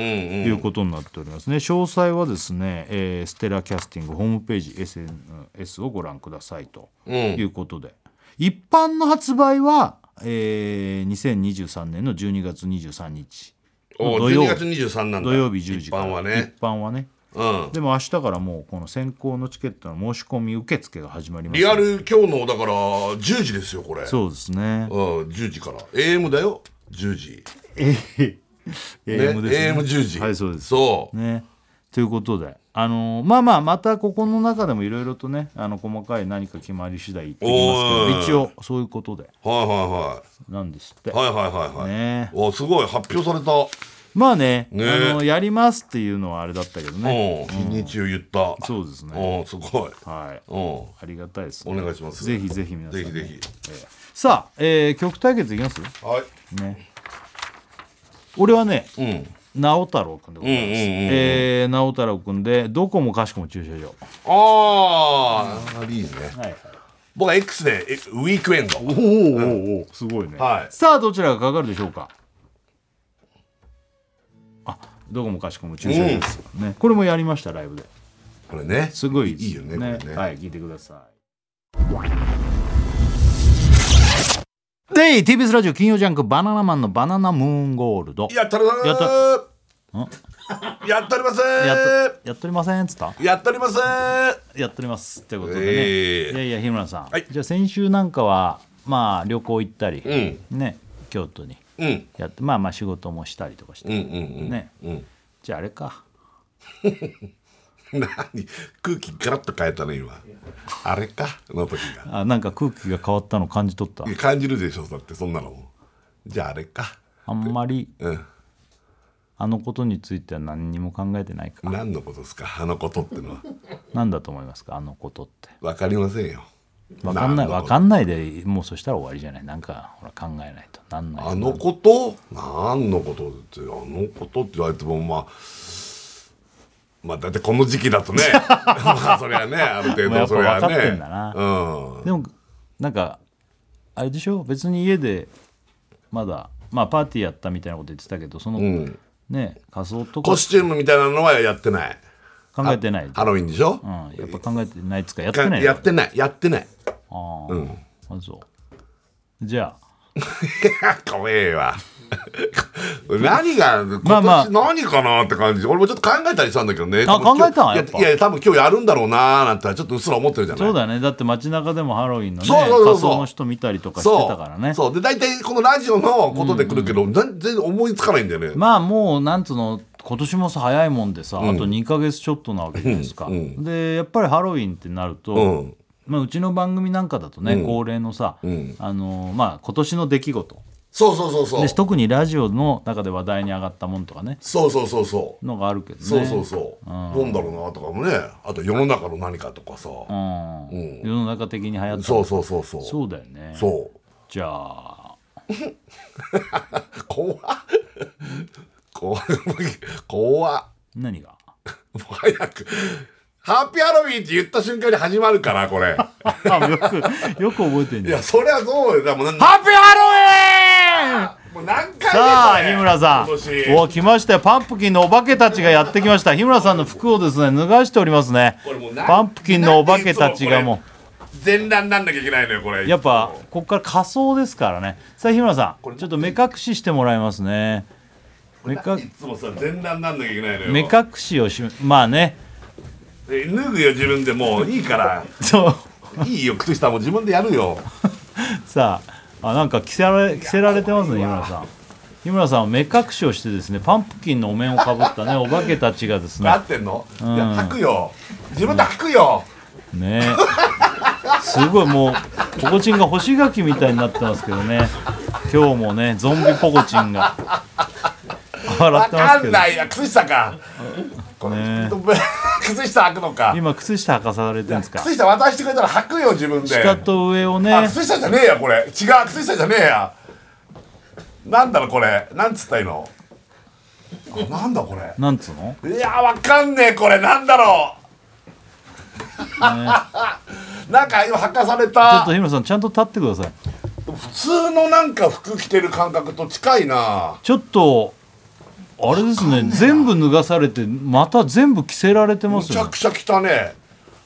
いうことになっておりますね。詳細はですね、えーステラキャスティングホームページ SNS をご覧くださいということで、一般の発売は、えー2023年の12月23日。お土曜12月23なんだ。土曜日10時から。一般はね。一般はねうん。でも明日からもうこの先行のチケットの申し込み受付が始まります。リアル今日のだから10時ですよこれ。そうですね。うん10時から。AM だよ。10時。AM ですね。AM10 時。はいそうです。そう。ね。ということであのーまあまあまたここの中でもいろいろとねあの細かい何か決まり次第言ってきますけど一応そういうことで。はいはなんですって、いはいはいはいはい。はいね。おすごい。発表されたまあねね。あのやりますっていうのはあれだったけどね。うん。日にちを言った。そうですね。うんすごい。はい。う。んありがたいです、お願いします。ぜひぜひ皆さん、ね、ぜひぜひ。さあ、えー曲対決いきます？はい。ね。俺はねうん。直太朗君でございます、えー直太朗君でどこもかしこも駐車場ああいいね。はいはい。僕は X でえウィークエンド。おーおおすごいね、はい。さあどちらがかかるでしょうか？あどこもかしこも駐車場です、ね。これもやりましたライブで。これね。すごいいいよねこれね。はい聞いてください。で TBS ラジオ金曜ジャンク「バナナマンのバナナムーンゴールド」やったるやった。やっております。やっとやっておりませんっつった？やっております。やっておりますってことでね、ええいやいや日村さん、はい。じゃあ先週なんかはまあ旅行行ったり、うん。ね京都に。うんやってまあまあ仕事もしたりとかして、うんうんうん。ね。うん。じゃああれか。[LAUGHS] 何？空気ガラッと変えたね今。あれか？の時が。あなんか空気が変わったの感じ取った？感じるでしょだってそんなのじゃああれか。あんまり。うん。あのことについては何にも考えてないか。何のことですか？あのことってのは。何だと思いますか？あのことって。分かりませんよ分かんない分かんないでもうそしたら終わりじゃない？なんかほら考えないと。なんないあのこと？何のことってあのことって言われてもまあまあだってこの時期だとね。[LAUGHS] まあそりゃねある程度そりゃ分かってねうん。でもなんかあれでしょ？別に家でまだまあパーティーやったみたいなこと言ってたけどその、ん。ね仮装とか。コスチュームみたいなのはやってない考えてない、ハロウィンでしょ？うん、やっぱ考えてないっつうかやってないやってない。やってない。あーあそう。じゃあ。[LAUGHS] 怖えわ。[LAUGHS] 何が今年まあ。まあ何かなって感じ。俺もちょっと考えたりしたんだけどね。あ考えたんやっぱ。いやいや多分今日やるんだろうなーなんてちょっとうっすら思ってるじゃない？そうだよね。だって街中でもハロウィンのねそうそうそうそう。仮装の人見たりとかしてたからね。そう。で大体このラジオのことで来るけど、全然思いつかないんだよね、まあもうなんつうの今年もさ早いもんでさ、ん。あと2か月ちょっとなわけじゃないですか、うんでやっぱりハロウィンってなると、うん。まあ、うちの番組なんかだとね、恒例のさ、ん。あのまあ、今年の出来事。そうそうそうそう。で特にラジオの中で話題に上がったもんとかね。そうそうそうそう。のがあるけどね。そうそうそう、なん。だろうなとかもね。あと世の中の何かとかさ、うん。うん。世の中的に流行った。そうそうそうそう。そうだよね。そう。じゃあ。[LAUGHS] 怖っ怖っ [LAUGHS] 怖っ。何が？もう早く。ハッピーハロウィンって言った瞬間に始まるからこれ。あ [LAUGHS] よくよく覚えてんじゃん。いやそりゃそうよ。だもうなハッピーハロウィン！もう何回目さあこれ日村さ今年。んお来ましたよ。パンプキンのお化けたちがやってきました。日村さんの服をですね脱がしておりますね。これもうなパンプキンのお化けたちがも全裸になんなきゃいけないのよこれ。うやっぱここから仮装ですからね。さあ日村さん。ちょっと目隠ししてもらいますね目いかつもさ全裸になんなきゃいけないのよ。目隠しをしまあね。え脱ぐよ自分でもういいから。[LAUGHS] そう。いいよ靴下も自分でやるよ。さああなんか着せられ着せられてますね日村さん。日村さんは目隠しをしてですねパンプキンのお面をかぶったね [LAUGHS] お化けたちがですね。なってんの、ん。いや履くよ。自分で履くよ、ね。すごいもうポコチンが干し柿みたいになってますけどね。今日もねゾンビポコチンが。笑わかんないや靴下か。ね。靴下履くのか。今靴下履かされてるんですか？靴下渡してくれたら履くよ自分で。下と上をあね靴下じゃねえやこれ。違う靴下じゃねえや。なんだろこれ。なんつったのあなんだこれ。なんつうの？いやわかんねえこれ。なんだろう、[LAUGHS] なんか今履かされちょったと日村さんちゃんと立ってください。普通のなんか服着てる感覚と近いな。ちょっとあれですね全部脱がされてまた全部着せられてまむすよ。ちゃくちゃ着たね。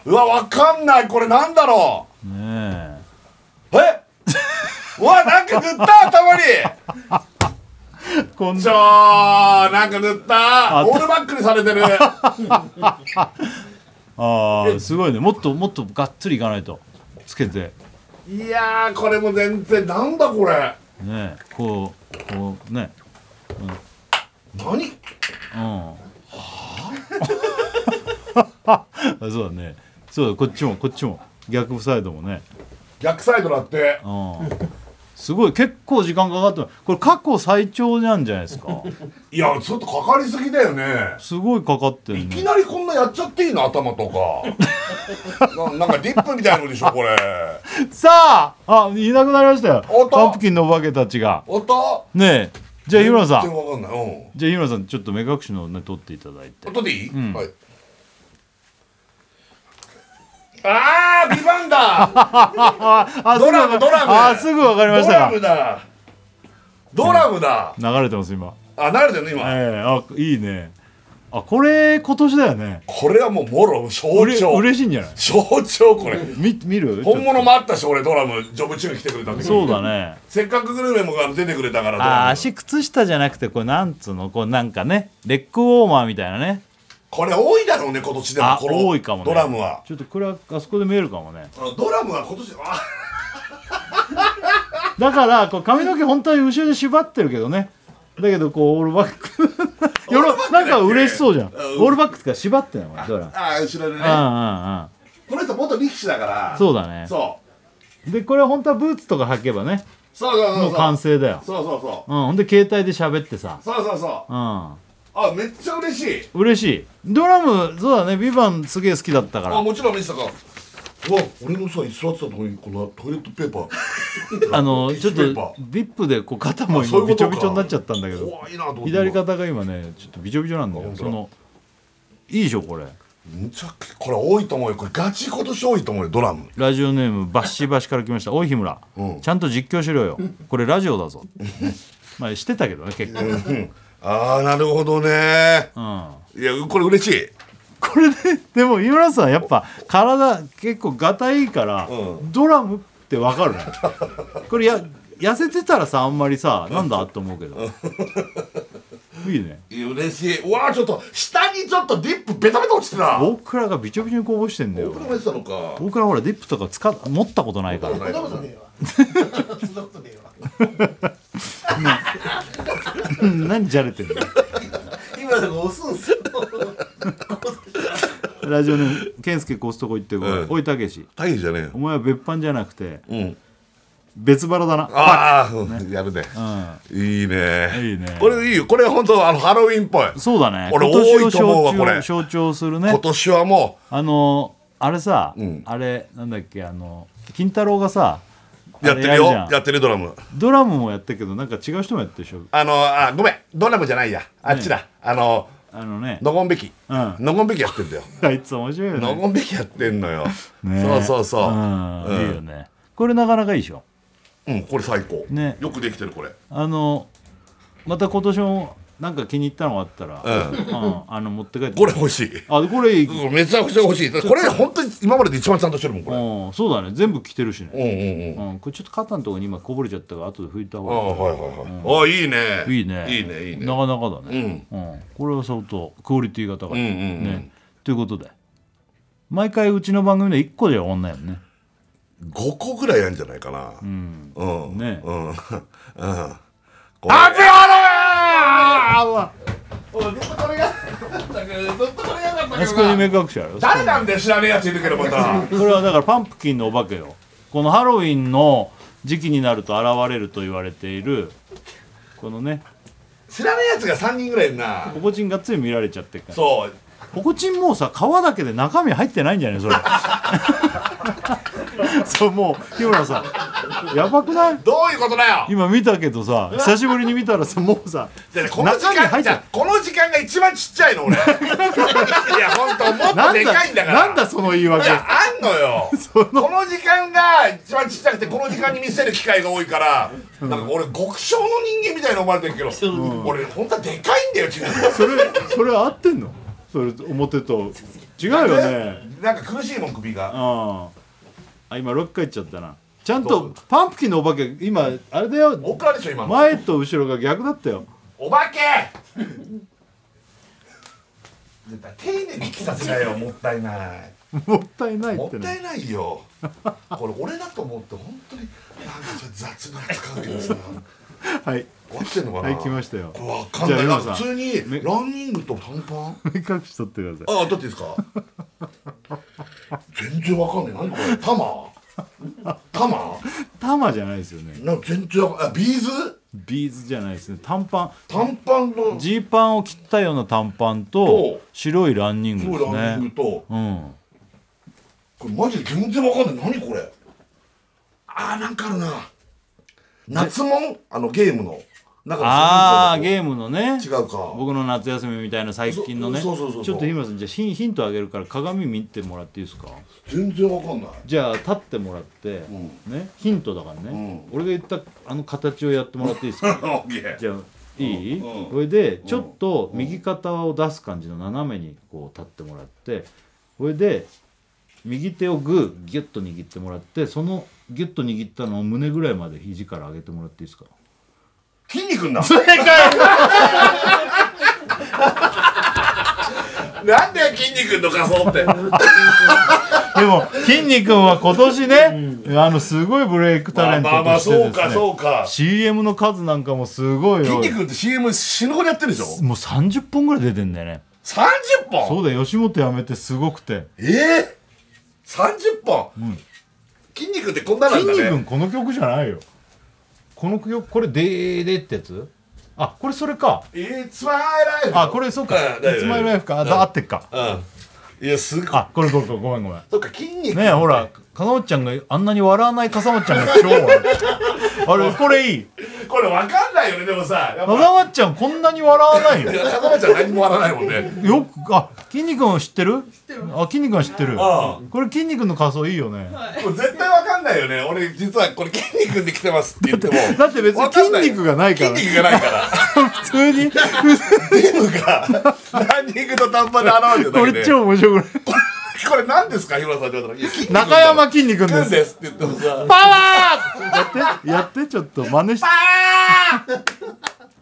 うわわかんない。これなんだろねうえ？うわなんか塗った？頭に。えこんちょーなんか塗った？あオールバックにされてる。[LAUGHS] ああすごいね。もっともっとがっつりいかないと。つけて。いやーこれも全然なんだこれ。ねえこうこうね何？うん。あそうだね。そうだこっちもこっちも。逆サイドもね。逆サイドだって。うん。すごい結構時間かかってこれ過去最長なんじゃないですか？いやちょっとかかりすぎだよね。すごいかかってるいきねなりこんなやっちゃっていいの？頭とか。[LAUGHS] ななんかディップみたいのでしょ [LAUGHS] これ。さああいなくなりましたよ。おっと。パンプキンのお化けたちが。音ねえじゃあ日村さん。全然わかんない。うん。じゃあ日村さんちょっと目隠しのね取っていただいて。音でいい、ん。はい。あービバンだ [LAUGHS] あドラムドラム。あすぐわかりましドラムだ。ドラムだ、流れてます今。あ慣れてるね今、ええあいいねあこれ今年だよね。これはもうもろ象うれ徴嬉しいんじゃない？象徴これ。み見る？本物もあったし俺ドラムジョブチューン来てくれた時そうだね。せっかくグルメも出てくれたからあー足靴下じゃなくてこれなんつうの？こうなんかねレッグウォーマーみたいなね。これ多いだろうね今年でもあこの多いかもね。ドラムは。ちょっとこれはあそこで見えるかもね。ドラムは今年あだからこう髪の毛本当に後ろで縛ってるけどねだけどこうオールバック。よろなんか嬉しそうじゃん。うん。オールバックってか縛ってんのから。あ後ろでね。うんこの人元力士だから。そうだね。そう。でこれは本当はブーツとか履けばね。そうそうそうそう。もう完成だよ。そうそうそう。うんほんで携帯で喋ってさ。そうそうそう。うん。あめっちゃ嬉しい。嬉しい。ドラムそうだね「ビバンすげえ好きだったから。あもちろん見せたかうわ俺のさ座ってたとこにこのトイレットペーパー。[LAUGHS] あのちょっとビップでこう肩も今びちょびちょになっちゃったんだけど左肩が今ねちょっとびちょびちょなんだよそのいいでしょこれ。むちゃくこれ多いと思うよ。これガチ今年多いと思うよドラム。ラジオネームバッシバシから来ました。おい日村、うん。ちゃんと実況しろよ。これラジオだぞ。[LAUGHS] まあしてたけどね結構。うん。ああなるほどね。いやこれ嬉しい [LAUGHS] これででも日村さんやっぱ体結構ガタいいから、うドラムってわかる？ね [LAUGHS] これや痩せてたらさあんまりさなんだと思うけど。いいね。嬉しい。うわーちょっと下にちょっとディップベタベタ落ちてた大倉がびちょびちょにこぼしてんだよ。僕らもやってたのか。大倉ほらディップとか使っ持ったことないから。そんなことねえわ。そんなことねえわ。[LAUGHS] 何じゃれてんだよ今だから押すんすよ。[LAUGHS] ラジオネーム健介コストコ行ってこい、うん。おいたけし。大変じゃねえよ。お前は別班じゃなくてうん。別腹だな。ああ、うん。やるね。ういいね。いいね。これいいよ。これ本当あのハロウィンっぽい。んそうだね。俺今年を多いと思うわ象徴これ象徴するね。今年はもあのあれさ、うん。あれなんだっけあの金太郎がさうやってるよやってるドラム。ドラムもやったけどなんか違う人もやってるでしょ？あのあごめん。ドラムじゃないや。あっちだ。あのあのね。のごんべき。うん。のごんべきやってんだよ。[LAUGHS] あいつ面白いよね。のごんべきやってんのよ。ねそうそうそう。うん。うん。いいよね。これなかなかいいでしょ？うんこれ最高。ね。よくできてるこれ。あのまた今年もなんか気に入ったのがあったら、うん。うんあの持って帰って。これ欲しい。あこれいい、うんめちゃくちゃ欲しい。これ本当に今までで一番ちゃんとしてるもんこれ。うん、そうだね。全部着てるしね、うんうんうんうん、これちょっと肩のところに今こぼれちゃったから後で拭いた方ああがはいはいはいあいいね。いいね。いいねいいね。なかなかだね、うん。これは相当クオリティが高い、うんうんうん。ね。ということで。毎回うちの番組で1個では終わんないよね。5個ぐらいやんじゃないかな。うん。うん。ね。うん。うん。これハッピーハロウィーンおいずっとこれがずっとこれがだったあそこに目隠しあるよ誰なんだよ知らねえやついるけどまた。これはだからパンプキンのお化けよこのハロウィンの時期になると現れると言われているこのね。知らねえやつが3人ぐらいいるな。ポコチンがっつり見られちゃってるから。そう。ポコチンもうさ皮だけで中身入ってないんじゃないそれ [LAUGHS] そうもう日村さんやばくない？どういうことだよ？今見たけどさ久しぶりに見たらさもうさこの時中身入っちゃこの時間が一番ちっちゃいの俺。[LAUGHS] いや本当もっとでなんだかいんだから。なんだその言い訳？いやあんのよ。そのこの時間が一番ちっちゃくてこの時間に見せる機会が多いから、なんか俺極小の人間みたいに思われてるけど、俺本当はでかいんだよ自分それそれ合ってんの？それ表と違うよね。なんか苦しいもん首が。ああ今6回いっちゃったな。ちゃんとパンプキンのお化け今あれだよ。おっからでしょ今の。前と後ろが逆だったよ。お化け！絶対丁寧に着させないよもったいない。もったいないってね。もったいないよ。これ俺だと思って本当になんか雑に扱うけどさ。[LAUGHS] はい終わってんのかな？はい来ましたよ。わかんない。な普通にランニングと短パン？目隠し取ってください。あ、取っていいですか？全然わかんない。何これ？玉玉玉じゃないですよね。な全然わかんあビーズ？ビーズじゃないですね。短パン。短パンの？ジーパンを切ったような短パンとと白いランニングですそうランニンねグと。うん。これマジで全然わかんない。何これ？あーなんかあるな。夏もん？あのゲームのああゲームのね。違うか。僕の夏休みみたいな最近のね。ちょっと日村さんじゃあヒンヒントあげるから鏡見てもらっていいですか？全然わかんない。じゃあ立ってもらって、ね。ヒントだからね、俺が言ったあの形をやってもらっていいですか？[LAUGHS] じゃあいい、うん。それでちょっと右肩を出す感じの斜めにこう立ってもらってそれで右手をグーギュッと握ってもらってそのギュッと握ったのを胸ぐらいまで肘から上げてもらっていいですか？筋肉だ正解なんで筋肉の仮装って。[LAUGHS] でも筋肉は今年ね、あのすごいブレイクタレントまあまあとしてそうかですねそうか CM の数なんかもすごいよ。筋肉って CM 死ぬほどやってるでしょ？もう30本ぐらい出てんだよね。30本そうだよ吉本辞めてすごくて。ええ30本、筋肉ってこんななんだね。筋肉この曲じゃないよこの曲これ「でーで」ってやつ？あこれそれか。It's my life. あこれそうか「うん大丈夫。It's my life」か。あだ合ってっか。うん。いやすごい。あこれこれこれごめんごめん。そっか筋肉。ねえほら笠本ちゃんがあんなに笑わない笠本ちゃんが超笑ってあれこれいい。これわかんないよねでもさやっぱ。笠本ちゃんこんなに笑わないよ。いや風間ちゃん何も笑わないもんね。よくあ筋肉を知ってる？あ筋肉は知ってる。あこれ筋肉の仮装いいよね。もう絶対わかんないよね。俺実はこれ筋肉で来てますって言っても。だって別に筋肉がないから。筋肉がないから。[LAUGHS] 普通に。デブがランニングと短パンで現れてるだこけでれ超面白くないこれ何ですか？日村さんって言われたら。中山筋肉くんです。ですって言ってもさ。パワーやってやってちょっと真似して。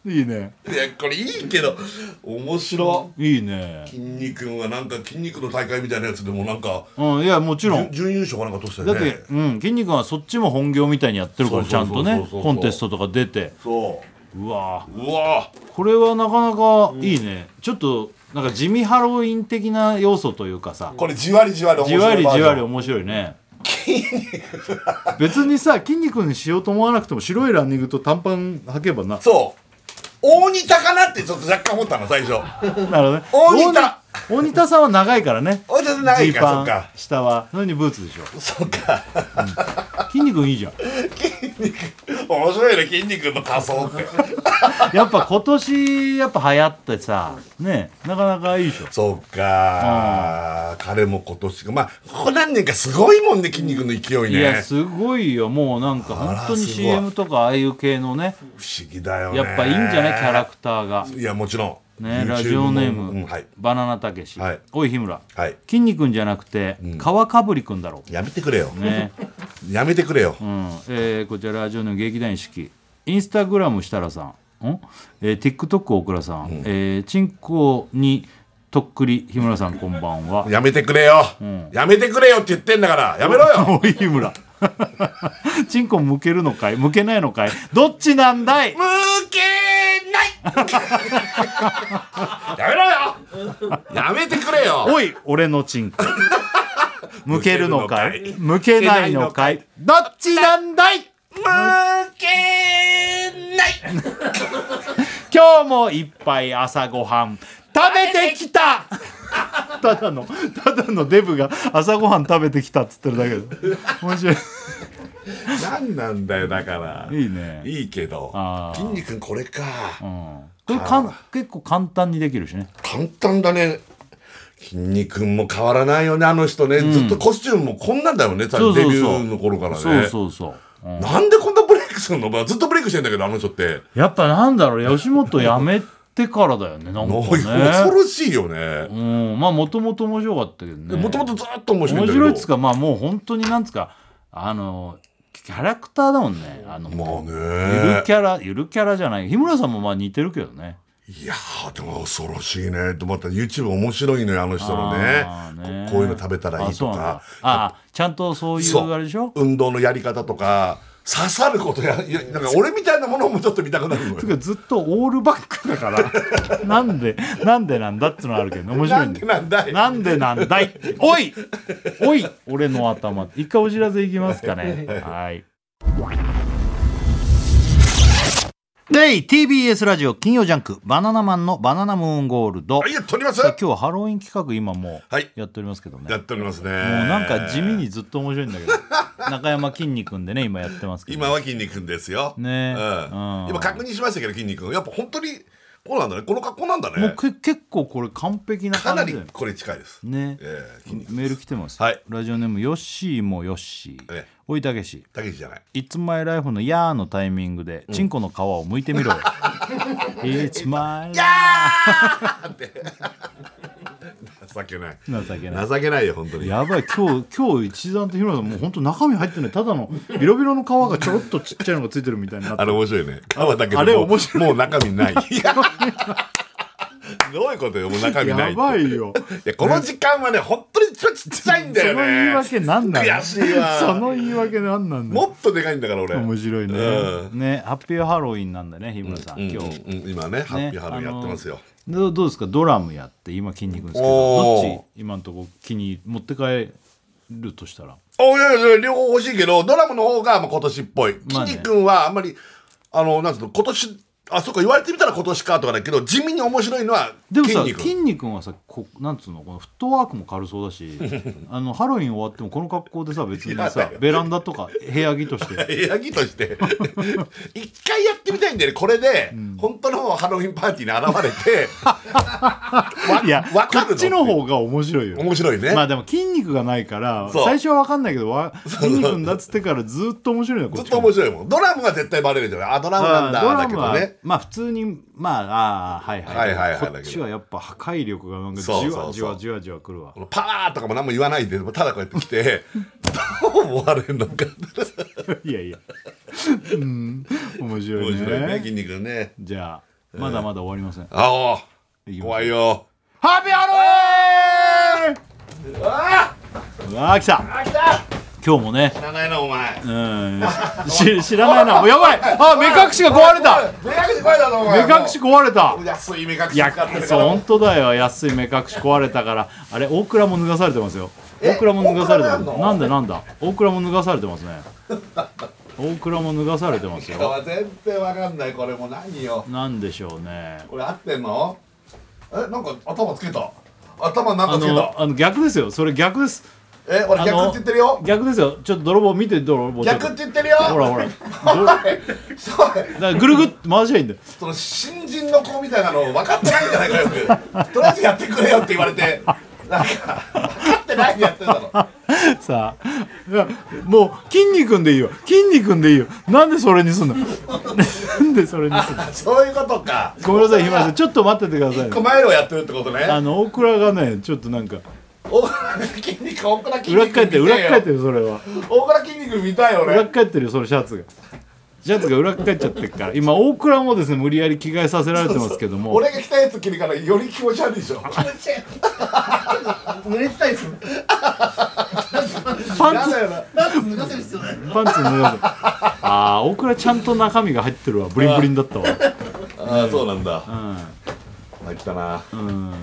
いいね。いやこれいいけど面白。いいね。筋肉はなんか筋肉の大会みたいなやつでもなんかうんいやもちろん。準準優勝かなんか取ってただってよね、うん、筋肉はそっちも本業みたいにやってるからちゃんとねコンテストとか出て。そう。うわうわこれはなかなかいいね、ちょっとなんか地味ハロウィン的な要素というかさ。これじわりじわり面じ白いバージョン。わりじわり面白いね。別にさ筋肉にしようと思わなくても白いランニングと短パン履けばな。そう。大仁田かなってちょっと若干思ったの最初。なるほどね。大仁田。大仁田さんは長いからね。大仁田長いジーパンか。そっか下は。それにブーツでしょ。そっか。筋肉いいじゃん。筋 [LAUGHS] 肉 [LAUGHS] 面白いね筋肉の仮装って。[LAUGHS] やっぱ今年やっぱ流行ってさねなかなかいいでしょ。そうか彼も今年まあここ何年かすごいもんね筋肉の勢いね。いやすごいよ。もうなんか本当に CM とかああいう系のね。不思議だよね。やっぱいいんじゃない？キャラクターが。いやもちろんねラジオネーム、もうんはい。バナナたけし、はい。おい日村。はい。筋肉じゃなくて、川かぶりくんだろやめてくれよ。うね。[LAUGHS] やめてくれよ。うん。えーこちらラジオネーム劇団四季。インスタグラム設楽さん。ん、えー、TikTok 大倉さん、えーチンコにとっくり日村さんこんばんは。やめてくれよ。やめてくれよって言ってんだからやめろよ。[LAUGHS] おい日村 [LAUGHS] チンコ向けるのかい？向けないのかい？どっちなんだい？向けない！[LAUGHS] やめろよ！やめてくれよ！おい俺のチンコ。[LAUGHS] 向けるのかい？向けないのかい？どっちなんだい？向けない今日もいっぱい朝ごはん食べてきた。[LAUGHS] ただのただのデブが朝ごはん食べてきたっつってるだけで。面白い。何なんだよだから。いいね。いいけど。あー。筋肉これか。うん。これかん結構簡単にできるしね。簡単だね。筋肉も変わらないよねあの人ね、ずっとコスチュームもこんなんだよねそうそうそう。デビューの頃からね。そうそうそう、うん。なんでこんなブレイクするの、まあ、ずっとブレイクしてんだけどあの人って。やっぱなんだろう吉本辞めてからだよねなんか恐ねろしいよね。うんまあもともと面白かったけどね。もともとずっと面白いん面だけど。白いっつうかまあもう本当になんつうかあのキャラクターだもんね。あのまあゆるねキャラゆるキャラじゃない。日村さんもまあ似てるけどね。いやーでも恐ろしいね。とまた YouTube 面白いのよあの人のね。ここういうの食べたらいいとか。あちゃんとそういう。あれでしょ？運動のやり方とか刺さることやいやなんか俺みたいなものもちょっと見たくなるのよ。ずっとオールバックだから [LAUGHS] なんでなんでなんだっつうのあるけど面白ないんんだよ。でなんだい？なんでなんだい？おい！おい！俺の頭。一回お知らせいきますかね。はいで TBS ラジオ金曜ジャンク「バナナマンのバナナムーンゴールド」はいやっております。今日はハロウィン企画今もうはい。やっておりますけどね、やっておりますね。もうなんか地味にずっと面白いんだけど [LAUGHS] 中山きんに君でね今やってますけど。今は筋肉ですよ。ね。うん。うん。今確認しましたけど筋肉やっぱ本当にこうなんだね。この格好なんだね。もうけ結構これ完璧なかな感じだよりこれ近いです。ね。ええ筋肉メール来てます、はい。ラジオネームヨッシーもヨッシー。ええ。おいたけし。たけしじゃない「It's my life」の「やー」のタイミングで、チンコの皮を剥いてみろよ「[LAUGHS] It's my life 情けない」情けない。情けないよ本当に。やばい。今日今日一段と日村さんもう本当中身入ってない。ただのビロビロの皮がちょろっとちっちゃいのがついてるみたいになって。あれ面白いね。皮だけどあれ面白もう中身ない。[LAUGHS] どういうことよもう中身ないやばいよ。いやこの時間はね本当にちょっとちっちゃいんだよその言いね訳なんなの悔しいわ。その言い訳なんなんだ。よもっとでかいんだから俺。面白いね、うねハッピーハロウィンなんだね日村さん、うん今日、今ねハッピーハロウィンやってますよどうですか？ドラムやって今筋肉ですけどどっち？今のところ気に持って帰るとしたら？おいやいや両方欲しいけどドラムの方がまあ今年っぽい。まあね。筋肉はあんまりあのなんつうの今年あそっか言われてみたら今年かとかだけど地味に面白いのはでもさ筋肉。筋肉はさこなんつうのこのフットワークも軽そうだし [LAUGHS] あのハロウィン終わってもこの格好でさ別にさベランダとか部屋着として。部屋着として。[LAUGHS] [LAUGHS] 一回やってみたいんだよねこれで、本当のハロウィンパーティーに現れて。いやわかるの？こっちの方が面白いよ。面白いね、まあでも筋肉がないから最初は分かんないけどわ筋肉だっつってからずっと面白いのこずっと面白いもん。ドラムが絶対バレるじゃない。あドラムなんだだドラムはけどねまあ普通にまああーはいはい,、はいはいはい。こっちはやっぱ破壊力がなんかじわじわじわじわくるわ。パワーとかも何も言わないでただこうやって来てどう思われるのか。[LAUGHS] いやいや。うん。面白いね。面白いね筋肉ね。じゃあまだまだ終わりません、あいきます。あ怖いよ。ハッピーハロー！ンあうわー！来た。あ来た今日もね。知らないなお前。うん。し知らないな。もうやばい。あ目隠しが壊れた。目隠し壊れたぞお目前隠し壊れた。安い目隠しいや使ってるから。そう本当だよ。安い目隠し壊れたから。あれ大倉も脱がされてますよ。え？大倉も脱がされてます。なんだなんだ？大倉も脱がされてますね。大倉も脱がされてますよ。全然わかんないこれもう何よ。なんでしょうね。これ合ってんの？えなんか頭つけた。頭なんあかつけた。のあの逆ですよ。それ逆ですえ俺逆って言ってるよ。逆ですよ。ちょっと泥棒見て泥棒。逆って言ってるよ。ほらほら。そかれらぐるぐっと回しゃいいんだよ。その新人の子みたいなの分かってないんじゃないかよく。とりあえずやってくれよって言われて。なんか分かってないでやってんだろ。さあ。もう筋肉んでいいよ。筋肉んでいいよ。なんでそれにすんの？なんでそれにすんの？そういうことか。ごめんなさい日村さん。ちょっと待っててください一個前をやってるってことね。あの大倉がねちょっとなんか大倉筋肉大倉筋肉裏っ返ってる裏っ返ってるるそれは。大倉筋肉見たいよ裏っ俺返ってるよそのシャツが。シャツが裏っ返っちゃってるから。今大倉もですね無理やり着替えさせられてますけども。俺が着たやつ着るからより気持ち悪いでしょ。濡れてたりす。るパンツ。やだよななんか脱がせる必要ないパンツ脱がせあー大倉ちゃんと中身が入ってるわ。ブリンブリンだったわ。ああそうなんだ。う入ったな。んうん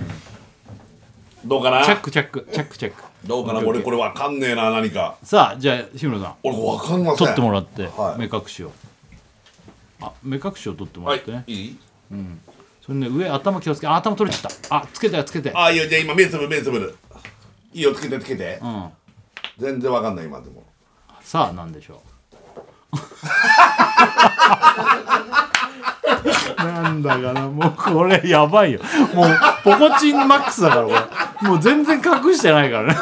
どうかな？チャックチャックチャックチャック。どうかな？俺これわかんねえな何か。さあじゃあ日村さん。俺わかんません。取ってもらってはい。目隠しを。あ目隠しを取ってもはらって。ねいいい？それね上頭気をつけあ頭取れちゃった。あつけたよつけて。あいいよじゃあ今目つぶる目つぶる。いいよつけてつけて。うん。全然わかんない今でも。さあなんでしょう [LAUGHS] なんだかな。もうこれやばいよ。もうポコチンマックスだからこれ。もう全然隠してないからね。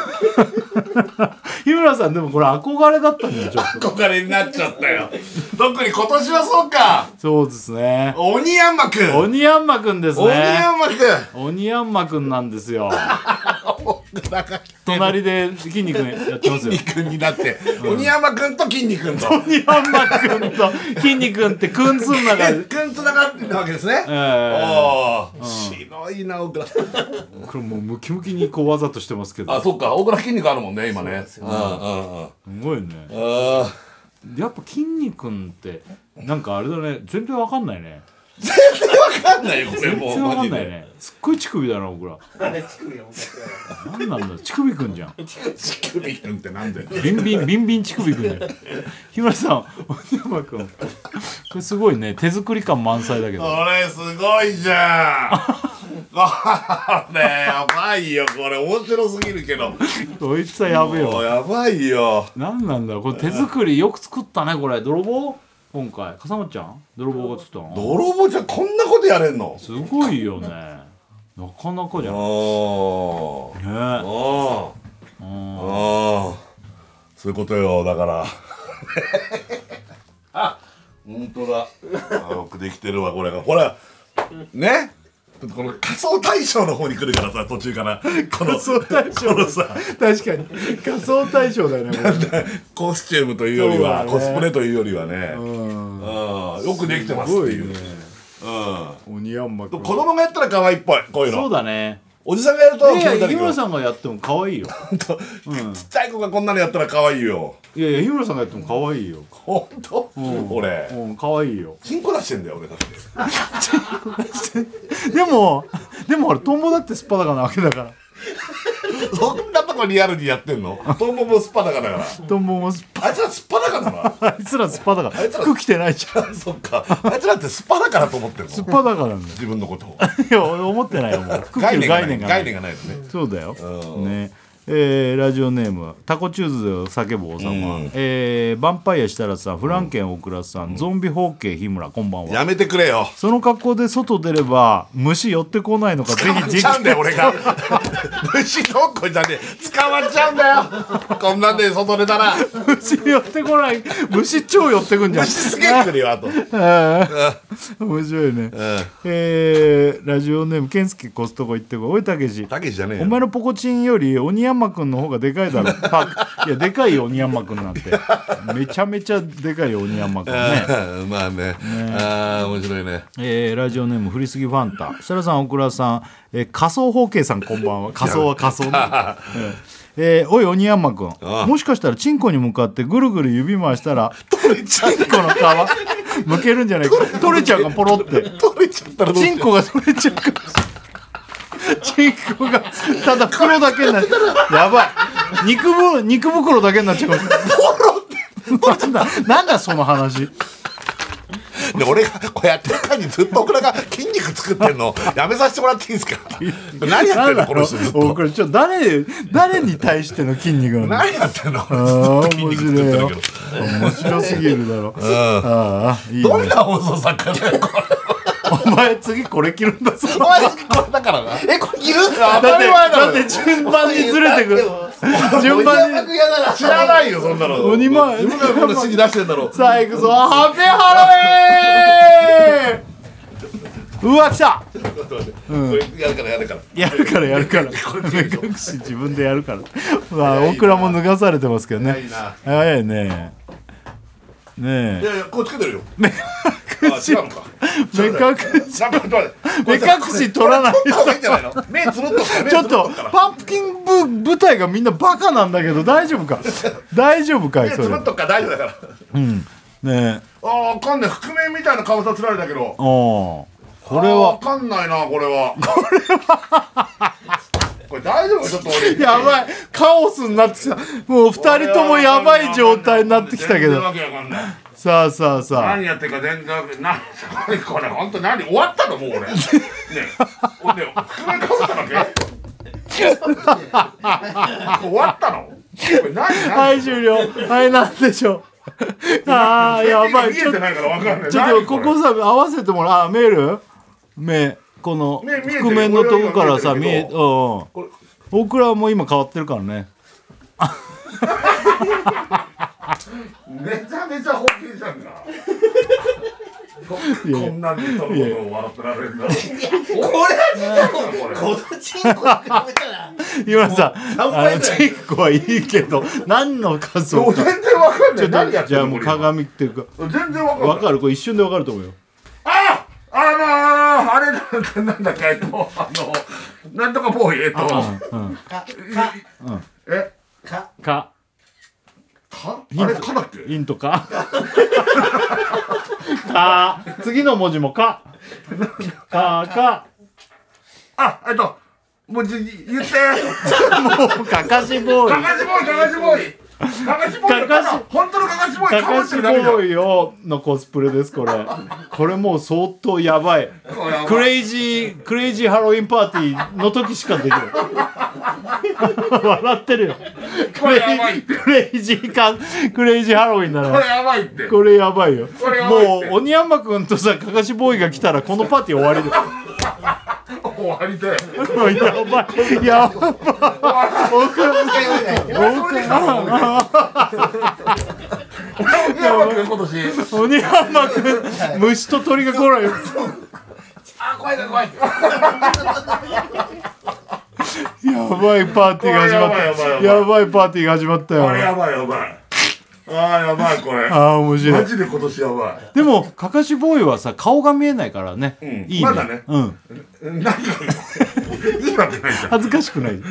日村さんでもこれ憧れだったんだよちょっと。憧れになっちゃったよ。特に今年はそうか。そうですね。鬼ヤンマくん。鬼ヤンマくんです鬼ね。ヤンマくん。鬼ヤンマくんなんですよ [LAUGHS] 隣で筋肉やってますよ。[LAUGHS] 筋肉になって。鬼ヤンマくんと筋肉と。鬼ヤンマくんと筋肉ってくんつん中で [LAUGHS] くんつながってたわけですね。ええ。おお白いな大倉 [LAUGHS] これもうムキムキにこうわざとしてますけど。あそっか。大倉筋肉あるもんね今ね。そううんうんうん。すごいね。あやっぱ筋肉ってなんかあれだね。全然わかんないね。ー全然わかんないよこれもう。全然わかんないね。すっごい乳首だな僕ら。あれ乳首がもなんなんだ乳首くんじゃん。乳首くんってなんでビンビンビンビン乳首くんじゃん日村さん鬼山くん。これすごいね。手作り感満載だけど。これすごいじゃん。これやばいよこれ。面白すぎるけど。こいつはやべえわ。もうやばいよ。なんなんだろうこれ手作りよく作ったねこれ。泥棒？今回。笠松ちゃん？泥棒が作ったの？泥棒じゃこんなことやれんの？すごいよね。[LAUGHS] なかなかじゃああー。うんあー。そういうことよだから。[LAUGHS] あ本当だ。あよくできてるわこれが。ほらね？この仮装大賞の方に来るからさ途中から。この仮装大賞。このさ。確かに。仮装大賞だよねコスチュームというよりは、ね。コスプレというよりはね、うん。うん、よくできてますっていう、ね。うん。鬼ヤンマくん子供がやったら可愛いっぽいこういうそうのだね。おじさんがやるといやいや日村さんがやっても可愛いよ。[LAUGHS] ちっちゃい子がこんなのやったら可愛いよいやいや日村さんがやっても可愛いよ。ほんと、ん。俺。うん可愛いよ。チンコ出してんだよ俺だってでもでもあれトンボだってすっぱだかなわけだから。そんなとこリアルにやってんの？トンボもスパだからだから。トンボもすっぱあいつらスパだからな。あいつらすっぱだから。あいつら。服着てないじゃん。そっか。あいつらってスパだからと思ってるの？すっぱだからなんだよ自分のことを。[LAUGHS] いや俺思ってないよもう。服着概る念がない。概念がない。概念がないのね。そうだよ。うん。ねえーラジオネームタコチューズで叫ぶ王様、うん。えーヴァンパイア設楽さんフランケン大倉さん、ゾンビホーケー日村こんばんは。やめてくれよ。その格好で外出れば虫寄ってこないのかぜひちゃうんだよ俺が。[LAUGHS] 虫どっこいじゃね。え捕まっちゃうんだよ。こんなんで外出たら。虫寄ってこない。虫超寄ってくんじゃん。虫すげえ来るよあと。面白いね、えーラジオネーム健介コストコ行ってこい。おいたけし。たけしじゃねえよ。お前のポコチンより鬼山くんの方がでかいだろ。[LAUGHS] いやでかいよ鬼山くんなんて。めちゃめちゃでかいよ鬼山くんね。う [LAUGHS] んまあね。ああ面白いね。えーラジオネーム振りすぎファンタ。設楽さん大倉さん、えー仮想包茎さんこんばんは。仮想は仮想ね、[LAUGHS] えー。えーおい鬼山くんああ。もしかしたらチンコに向かってぐるぐる指回したらチンコの皮むけるんじゃないか。取れちゃう。かポロって。取れちゃったらチンコが取れちゃうかチンコがただ袋だけになっちゃうやばい。肉ぶ肉袋だけになっちゃう。かもしれないポロって。なんだなんだその話。で俺がこうやってる間にずっとオクラが筋肉作ってんのやめさせてもらっていいですか？何やってんのこの人ずっと。おこれちょっと誰誰に対しての筋肉なの？何やってんの？ああ筋面肉作ってる白いよけど。面白すぎるだろ。ああいいね。どんな放送作家だよこお前次これ着るんだぞ。れお前これだからな。えこれいるんすだかってだって順番にずれてくる。順番に。知らないよそんなの。鬼前自分がこんな指示出してんだろ。さあ行くぞ。ハッピーハロウィーン。うわ来た。これやるからやるから。やるからやるから。目隠し [LAUGHS] 自分でやるから。まあ大倉も脱がされてますけどね。早いねねいやいやこうつけてるよ。目あ隠し。違うのか。目隠し。なんか待って。目隠し取らない取った方がいいんじゃないの。目つぶっとくから目ちょっとつぶっとくからパンプキン部部隊がみんなバカなんだけど大丈夫か？[LAUGHS] 大丈夫か？いそれ目つぶっとくから大丈夫だから。うん。ねえ。あーわかんない。覆面みたいな顔させられたけど。おこれあーわはかんないなこれは。これはこれ大丈夫？ちょっと俺やばい。カオスになってきた。もう二人ともやばい状態になってきたけど。さあさあさあ。何やってるか全然なこれ本当何？終わったのもう俺。[LAUGHS] ねえ。俺ね覆ったわけ？終わったの？これ何？何？はい終了。はいなんでしょう。ああやばい。見ちょっとここさ合わせてもらう。あ見える目この覆面のとこからさ見えうん。大倉はもう今変わってるからね。めちゃめちゃ本気じゃんかここんなんでそのことを笑ってられるんだろう。これこれこのチンコに比べたら。今さあのチンコはいいけど何の数を全然わかんない。何やってるじゃあもう鏡っていうか。全然わかんない。わかる。これ一瞬でわかると思うよー、あれなんだなんだっけえっとあのなんとかボーイえっとうんかえ？か。か。か？あれかだっけ？インとか。[LAUGHS] か。次の文字もか。かか。あえっともうじ言って。[LAUGHS] もうかかしボーイ。かかしボーイかかしボーイかかしボーイかかし本当のかかしボーイかぶしてボるだけじゃんーイをのコスプレですこれ。これもう相当やばい。これやばい。クレイジークレイジーハロウィンパーティーの時しかできない。[LAUGHS] 笑ってるよ。これやばいって。クレイジーかクレイジーハロウィンだこれなやばいって。これやばいよ。これやばいって。もう鬼山くんとさかかしボーイが来たらこのパーティー終わりだよ終わりでやばい。やばい。僕は。鬼山君今年鬼山くん虫と鳥が来ない。よあ怖い。怖い。やばい。パーティーが始まったやばい。パーティーが始まったよやばい。やばい。あーやばいこれ。ああ面白い。マジで今年やばい。でもかかしボーイはさ顔が見えないからね、ん。いいね。まだね。うん。なんかいいわけないじゃん。恥ずかしくない。[LAUGHS]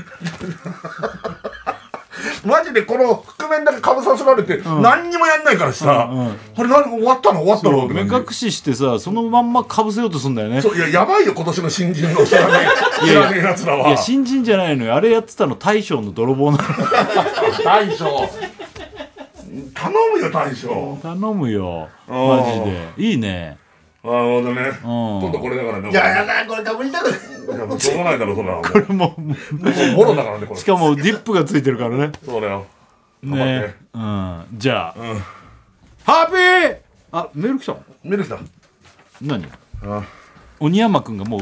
マジでこの覆面だけかぶさせられて何にもやんないからさ、うんうん。あれ何終わったの？終わったの？って目隠ししてさそのまんまかぶせようとすんだよね。そういややばいよ今年の新人の知らねえ。知らねえやつらいやは新人じゃないのよ。あれやってたの大将の泥棒なの。[LAUGHS] 大将頼むよ大将。頼むよ。マジで。いいね。なるほどね。うん。今度これだからねいややだこれかぶりたくないいやもう。しょうがないだろそれは。もうこれもうもうボロだからねこれ。しかもディップがついてるからね。そうだよ。ね。うん。じゃあ、ハッピー!あメール来たメール来た。何？あ。鬼山くんがもう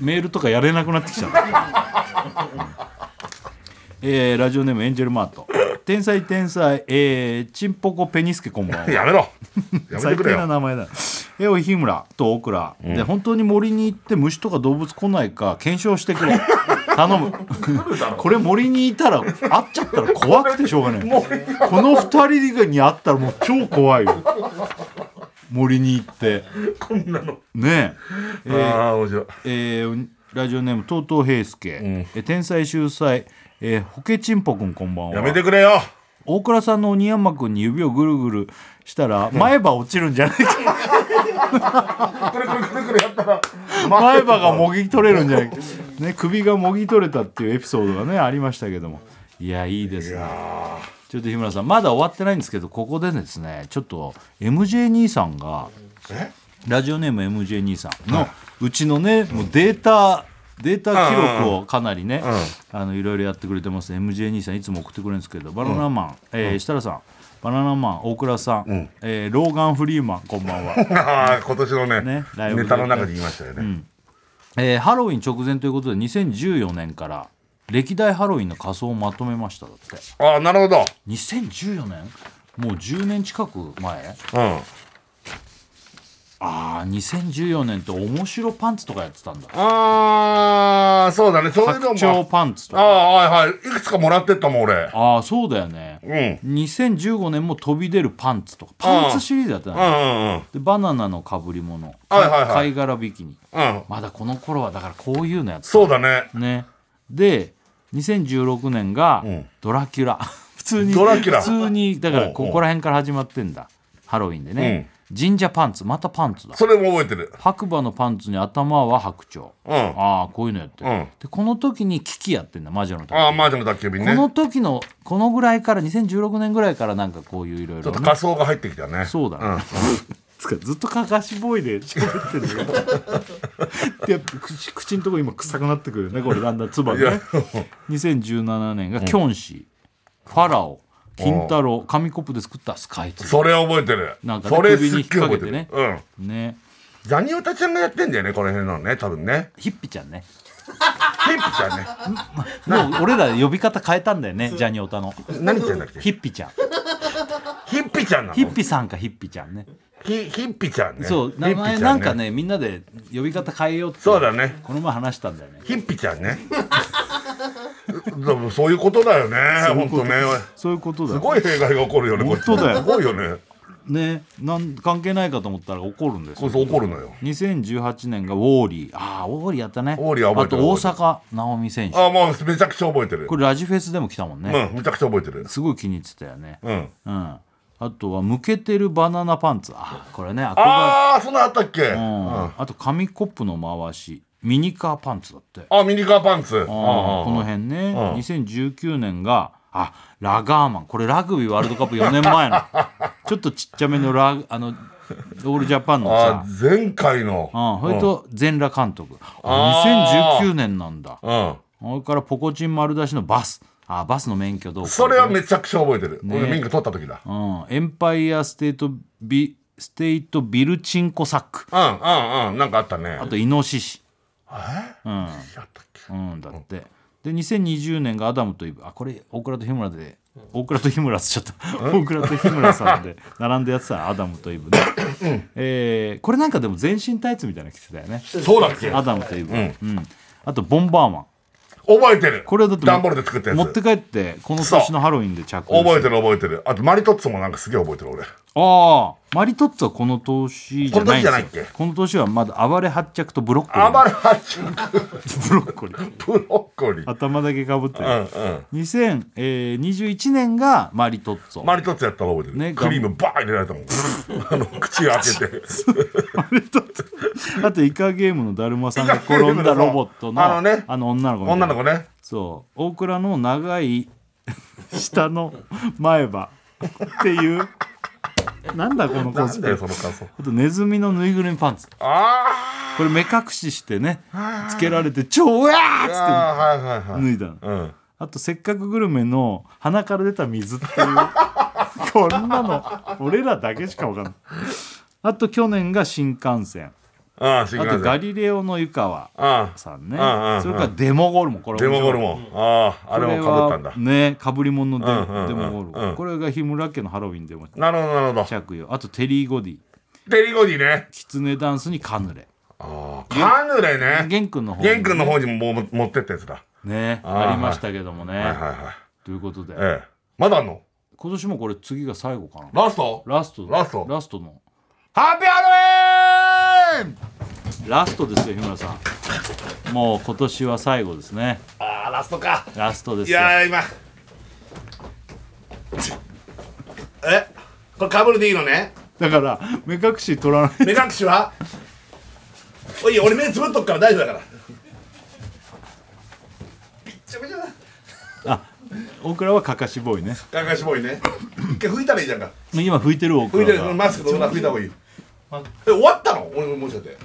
メールとかやれなくなってきちゃった、[LAUGHS] えーラジオネームエンジェルマート。天才天才えー、チンポコペニスケこんばんは。[LAUGHS] やめろ。やめて最低なくれよ名前だ。えお日村と大倉、で本当に森に行って虫とか動物来ないか検証してくれ。[LAUGHS] 頼む。これ森にいたら会っちゃったら怖くてしょうがない。この二人以外に会ったらもう超怖いよ。森に行って。こんなの。ねえ。えーえーラジオネームとうとう平介、え天才秀才、えー、ホケチンポくんこんばんは。やめてくれよ。大倉さんの鬼山くんに指をぐるぐるしたら前歯落ちるんじゃないか。くるくるくるくるやったら [LAUGHS] 前歯がもぎ取れるんじゃないか、ね、首がもぎ取れたっていうエピソードがねありましたけども。いやいいですね。ちょっと日村さんまだ終わってないんですけどここでですねちょっと MJ 兄さんがえ？ラジオネーム MJ 兄さんのうちのねもうデータデータ記録をかなりね、あのいろいろやってくれてます。MJ 兄さんいつも送ってくれるんですけどバナナマン、えー設楽さん。バナナマン大倉さん、えーローガン・フリーマンこんばんは、[LAUGHS] 今年のねねライブで。ネタの中で言いましたよね、えーハロウィン直前ということで2014年から歴代ハロウィンの仮装をまとめましただって。ああなるほど。2014年もう10年近く前？うんああ2014年って面白パンツとかやってたんだ。ああそうだね。そういうの白鳥もパンツとあか。あはいはい。いくつかもらってったもん俺。ああそうだよね。うん。2015年も飛び出るパンツとか。パンツシリーズやってたうねんうん。でバナナのかぶり物。はいはいはい。貝殻ビキニ。うん。うんまだこの頃はだからこういうのやってた。そうだね。ね。で2016年がん。[LAUGHS] ドラキュラ。普通にドラキュラ。普通にだからうんここら辺から始まってんだ。ハロウィンでね、神社パンツまたパンツだ。それも覚えてる。白馬のパンツに頭は白鳥。うん。ああこういうのやってる、うん。でこの時にキキやってんだ魔女の時ああ魔女の宅急便ね。この時のこのぐらいから2016年ぐらいからなんかこういういろいろちょっと仮装が入ってきたね。そうだね。ん。つかずっとかかしボーイで喋ってるんだけど。[LAUGHS] で口口のとこ今臭くなってくるよねこれ。だんだん唾いや。ね2017年がキョンシー、ファラオ金太郎紙コップで作ったスカイツリー。それ覚えてる。なんかねそれ首に引っ掛けてね。うん。ね。ジャニオタちゃんがやってんだよねこの辺のね多分ね。ヒッピちゃんね。ヒッピちゃんね。[LAUGHS] もう俺ら呼び方変えたんだよねジャニオタの。何言ってんだっけ？ヒッピちゃん。ヒッピちゃんなの？ヒッピさんかヒッピちゃんね。ヒヒッピちゃんね。そう名前なんかねみんなで呼び方変えようってそうだね。この前話したんだよね。ヒッピちゃんねでもそういうことだよね本当ね。そういうことだよ。すごい弊害が起こるよね本当だよ。すごいよね。ねなん関係ないかと思ったら怒るんですよ。怒るのよ。2018年がウォーリー。ああウォーリーやったね。ウォーリーは覚えてる。あと大坂なおみ選手あもうめちゃくちゃ覚えてる。これラジフェスでも来たもんね、うんめちゃくちゃ覚えてる。すごい気に入ってたよね。うん。うん。あとはむけてるバナナパンツ。あこれねああそんなあったっけ？うん。ああと紙コップの回しミニカーパンツだって。ミニカーパンツ。この辺ね。うん。2019年があラガーマン。これラグビーワールドカップ4年前の。[LAUGHS] ちょっとちっちゃめのラグあのオールジャパンのさ。あ前回の。うん、それと全裸監督。あー2019年なんだ。うん。それからポコチン丸出しのバス。あバスの免許どうかそれはめちゃくちゃ覚えてる。ね。俺免許取った時だ。うん、エンパイアステートビステイトビルチンコサック。うんうんうん。なんかあったね。あとイノシシ。えうん、やったっけ？うん、だって。で2020年がアダムとイブあこれ大倉と日村で大倉と日村ちゃった大倉と日村さんで並んでやってたアダムとイブね、えーこれなんかでも全身タイツみたいなの着てたよね。そうだっけ？アダムとイブ、うん。うん、あとボンバーマン。覚えてる。これはだって段ボールで作ったやつ。持って帰ってこの年のハロウィンで着用覚えてる覚えてる。あとマリトッツォもなんかすげえ覚えてる俺ああマリトッツォはこの年じゃないんですよ。この年じゃないっけ？この年はまだ暴れ発着とブロッコリー。暴れ八ブロッコリー。[LAUGHS] ブロッコリー。頭だけかぶってる、うんうん。2021年がマリトッツォ。マリトッツォやったら覚えてる、ねクリームバー入れられたもん [LAUGHS] あの口開けて。あとイカゲームのだるまさんが転んだロボットのあのね。あの女の子女の子ね。そう。大倉の長い [LAUGHS] 下の前歯っていうなんだこのコスプレ。その仮装あとネズミのぬいぐるみパンツ。あこれ目隠ししてねつけられて超うわーっつっーあーはいはいはい。て脱いだの。うん。あとせっかくグルメの鼻から出た水っていう [LAUGHS] こんなの俺らだけしかわかんない。あと去年が新幹線あとガリレオの湯川あさんね。それからデモゴルモこれあデモゴルモあああれもかぶったんだ。ねかぶり物のデ,、うんうんうん。デモゴル。モ、うん。これが日村家のハロウィンでもなるほどなるほど。着用。あとテリー・ゴディ。テリゴディね。キツネダンスにカヌレ。ああカヌレね。ゲン君の方ゲン君の方にももう持ってったやつだ。ねありましたけどもね、はい。はいはいということで、ええ。まだあんの？今年もこれ次が最後かな。ラスト？ラストラスト。ラストの。ハッピーハロウィーンラストですよ日村さん。もう今年は最後ですね。ああラストか。ラストですいよやー今。え？これかぶるでいいのね？だから目隠し取らない。目隠しは？おい俺目つぶっとくから大丈夫だから。びっちゃびちゃだ。あ大倉はかかしボーイね。かかしボーイね。一回拭いたらいいじゃんか。今拭いてる大拭いてる。マスクと裏拭いた方がいいえ終わったの？俺もしかして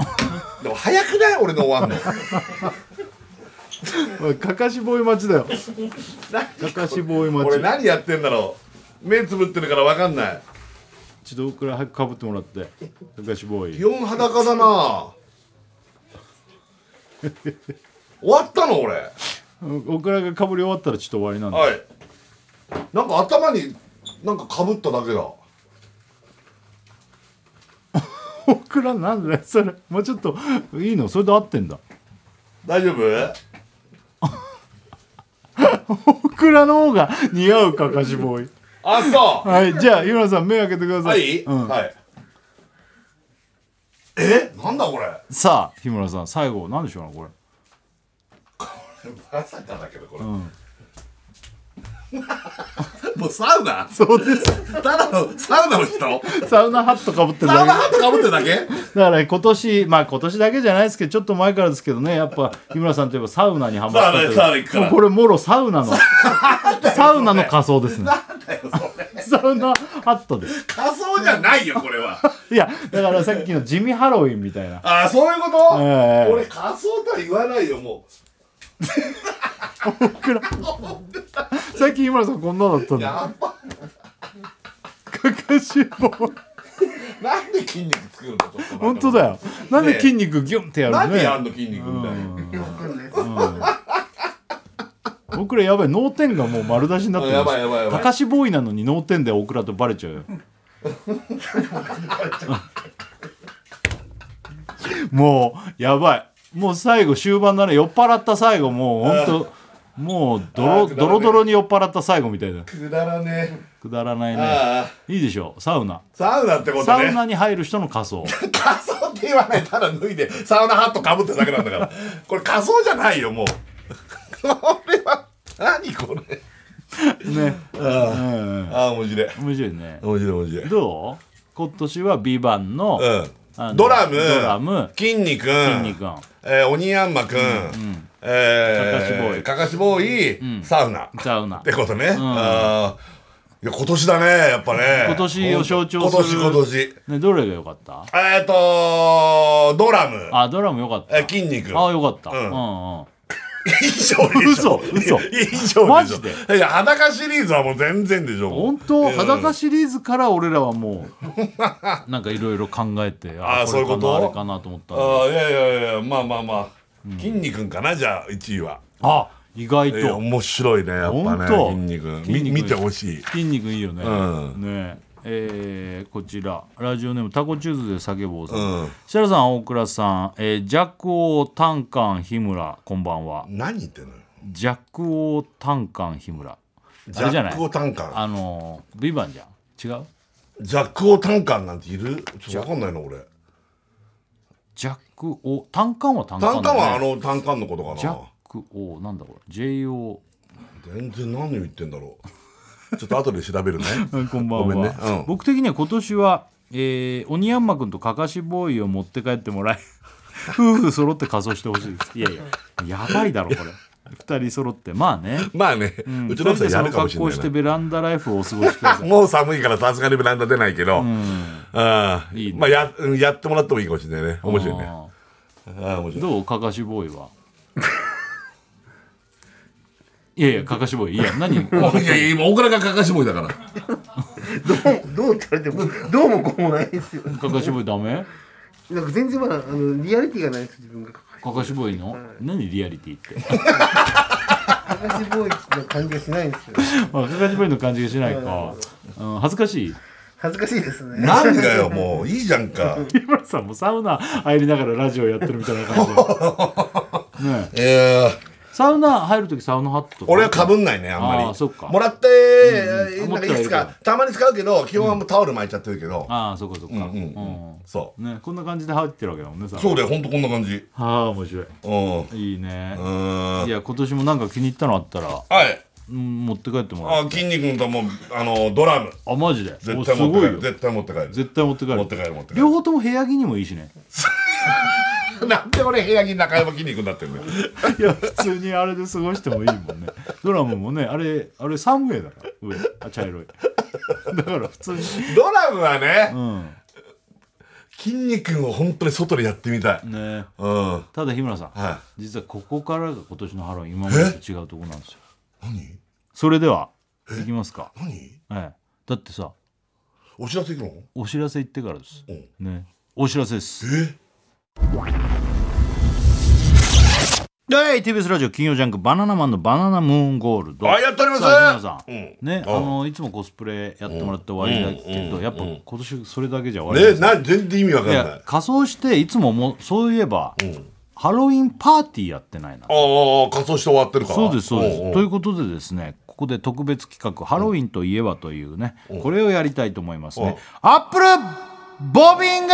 でも早くない？俺の終わんの。おいかかしボーイ待ちだよ。かかしボーイ待ち。俺何やってんだろう？目つぶってるから分かんない。ちょっと大倉早くかぶってもらってかかしボーイ基本裸だな。[LAUGHS] 終わったの？俺。大倉がかぶり終わったらちょっと終わりなんではい。なんか頭になんかかぶっただけだ大倉なんだよそれもうちょっといいのそれで合ってんだ大丈夫。大倉の方が似合うかかしボーイあそうはいじゃあ日村さん目開けてくださ、はいい、うんはいえなんだこれさあ日村さん最後なんでしょうねこれまさかだけどこれ、[LAUGHS] もうサウナ？そうです。ただのサウナの人？サウナハットかぶってるサウナだハットかぶってるだけ？けだから今年まあ今年だけじゃないですけどちょっと前からですけどねやっぱ日村さんといえばサウナにハマったという。サウナサウナ行くから。もうこれもろサウナの。サウナの仮装ですね。なんだよそれ。サウナハットです。仮装じゃないよこれは。いやだからさっきの地味ハロウィンみたいな。ああそういうこと、ええ。俺仮装とは言わないよもさっき日村さんこんなだったうんだやっぱかかしボーイな。んで筋肉作るのちょっと待って本当だよ。なんで筋肉ギュンってやるのね？なんでやんの筋肉みたいな僕らやばい脳天がもう丸出しになってるやばいやばいやばい。かかしボーイなのに脳天で大倉とバレちゃうよ。[LAUGHS] もうやばいもう最後終盤だね。酔っ払った最後もうほんともうドロドロドロに酔っ払った最後みたいだくだらねくだらないえねいいでしょ？サウナ。サウナってことサねウナに入る人の仮装。[LAUGHS] 仮装って言わないただ脱いでサウナハットかぶってるだけなんだから。[LAUGHS] これ仮装じゃないよもう。これは何これ？ね。あうんあ面白い。面白いね。面白い面白い。どう？今年は「ビバンのあのうんドラムドラム。筋肉筋えー、鬼ヤンマくん、えー、かかしボーイ。かかしボーイ、サウナ。っサウナ。てことね、あー。いや今年だねやっぱね。今年を象徴する今年今年。ねどれが良かった？えっ、ー、とドラム。あドラム良かった。えー筋肉あよかった、ううんん、うん。以上でしょ嘘嘘。以上でしょ。マジで？いや裸シリーズはもう全然でしょ本当、うん裸シリーズから俺らはもう [LAUGHS] なんかいろいろ考えてああーそういうこと？あれかなと思ったああいやいやいやまあまあまあ、筋肉かなじゃあ1位は。あ意外と。面白いねやっぱね筋肉。筋肉み見てほしい。筋肉いいよね、うん。ねえーこちら。ラジオネームタコチューズで叫ぼうさん、うん。設楽さん大倉さん、えージャックオータンカン日村こんばんは。何言ってんの？よジャックオータンカン日村。ジあれじゃない？ャックオタンカンあのービバンじゃん。違う？ジャックオタンカンなんている？ちょっとわかんないの俺。ジャックオータンカンはタンカンタンカンはあのタンカンのことかジャッなクオーなんだこれ？JO 全然何を言ってんだろうちょっと後で調べるね。[LAUGHS] こんばんは、ごめんね。うん。僕的には今年は、えー、鬼ヤンマくんとかかしボーイを持って帰ってもらい [LAUGHS] 夫婦揃って仮装してほしいです。いやいや。やばいだろこれ。二人揃って。まあね。まあね、うちの奥さんやるかもしれないなしてベランダライフをお過ごしください。[LAUGHS] もう寒いからさすがにベランダ出ないけど、ああいいね。まあやうんやってもらってもいいかもしれないね。面白いね。あああ面白い。ーどう？かかしボーイはいやいやかかしボーイいや [LAUGHS] 何？いやいや今大倉がかかしボーイだから。どうって言われてもどうもこうもないですよ。かかしボーイダメ？なんか全然まだあのリアリティがないです自分が。かかしボーイの何リアリティって？かかしボーイの感じがしないんですよ。[LAUGHS] まあかかしボーイの感じがしないか、うん、恥ずかしい。恥ずかしいですね。なんだよもう。いいじゃんか。[LAUGHS] 日村さんもサウナ入りながらラジオやってるみたいな感じでねえ。えーサウナ入る時サウナハットとか。俺はかぶんないねあんまり。そっか。もらって、うん。なんかいつかたまに使うけど基本はもうタオル巻いちゃってるけど、ああそっかそっか、うんうんうん。そう。ねこんな感じで入ってるわけだもんねそうだよほんとこんな感じ。はあ面白い。うん。いいね、うん。いや今年もなんか気に入ったのあったら、はい。うん、持って帰ってもらう。あ筋肉ともうあのドラム。あマジで？絶お対持って帰る。絶対持って帰る。絶対持って帰る。持って帰る持って帰る。両方とも部屋着にもいいしね [LAUGHS] [LAUGHS] なんで俺部屋着中山筋肉になってんのよ。[LAUGHS] いや普通にあれで過ごしてもいいもんね。ドラムもねあれあれサムウェイだから上。あ茶色い。[LAUGHS] だから普通に。ドラムはね、うん。筋肉を本当に外でやってみたい、ね。うん。ただ日村さん、は実はここからが今年のハロウィン今までと違うところなんですよ。何？それではいきますか。何？ええ。だってさお知らせ行くの？お知らせ行ってからです。う。んね。お知らせです。え？はい TBS ラジオ金曜ジャンク「バナナマンのバナナムーンゴールド」あやっておりますさあ日村さん、うん。ね、ああのいつもコスプレやってもらって終わりだけど、うん。やっぱ今年それだけじゃ終わりねな全然意味わかんいない。や仮装していつももそういえば、ん。ハロウィンパーティーやってないなああ仮装して終わってるから。そうですそうです。ということでですねここで特別企画「ハロウィンといえば」というね、これをやりたいと思いますね、アップルボビング